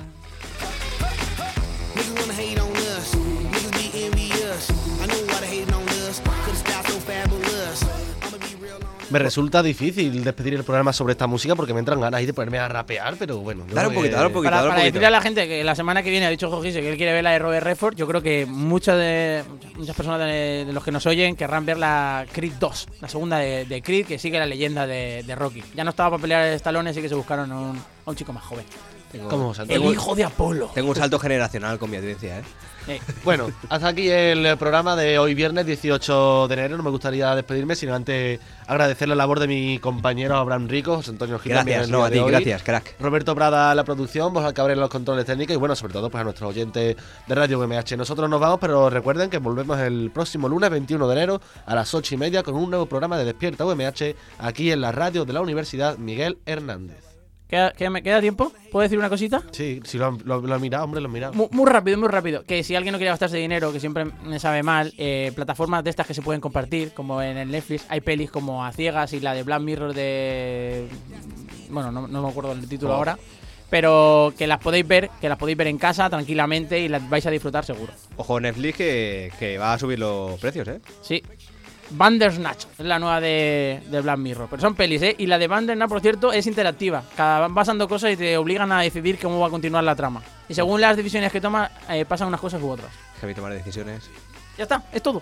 Speaker 1: Me resulta difícil despedir el programa sobre esta música porque me entran ganas ahí de ponerme a rapear, pero bueno.
Speaker 10: Dale un poquito,
Speaker 1: que-
Speaker 10: un poquito.
Speaker 3: Para,
Speaker 10: dale un
Speaker 3: para
Speaker 10: poquito.
Speaker 3: decirle a la gente que la semana que viene ha dicho Jorge que él quiere ver la de Robert Redford, yo creo que muchas de muchas personas de, de los que nos oyen querrán ver la Creed 2, la segunda de, de Creed, que sigue la leyenda de, de Rocky. Ya no estaba para pelear Stallone, así que se buscaron a un, a un chico más joven.
Speaker 10: Tengo-
Speaker 1: ¿Cómo se
Speaker 3: El hijo de Apolo.
Speaker 10: Tengo un salto generacional con mi audiencia, ¿eh?
Speaker 3: Eh,
Speaker 1: Bueno, hasta aquí el programa de hoy viernes 18 de enero. No me gustaría despedirme, sino antes agradecer la labor de mi compañero Abraham Rico, José Antonio Gil.
Speaker 10: Gracias, no, a ti, gracias, crack.
Speaker 1: Roberto Prada la producción, Borja Cabrera los controles técnicos y bueno, sobre todo pues a nuestros oyentes de Radio UMH. Nosotros nos vamos, pero recuerden que volvemos el próximo lunes 21 de enero a las 8 y media con un nuevo programa de Despierta UMH aquí en la radio de la Universidad Miguel Hernández.
Speaker 3: ¿Queda, queda- me queda tiempo? ¿Puedo decir una cosita?
Speaker 1: Sí, si lo, han- lo, lo han mirado, hombre, lo han mirado.
Speaker 3: Mu- Muy, rápido, muy rápido. Que si alguien no quiere gastarse dinero, que siempre me sabe mal, eh, plataformas de estas que se pueden compartir, como en el Netflix, hay pelis como A Ciegas y la de Black Mirror de... Bueno, no, no me acuerdo el título
Speaker 1: Oh.
Speaker 3: ahora. Pero que las podéis ver, que las podéis ver en casa tranquilamente y las vais a disfrutar seguro.
Speaker 10: Ojo Netflix que, que va a subir los precios, ¿eh?
Speaker 3: Sí. Bandersnatch es la nueva de, de Black Mirror. Pero son pelis, ¿eh? Y la de Bandersnatch, por cierto, es interactiva. Cada van pasando cosas y te obligan a decidir cómo va a continuar la trama. Y según las decisiones que tomas, eh, pasan unas cosas u otras.
Speaker 10: Heavy tomar decisiones.
Speaker 3: Ya está, es todo.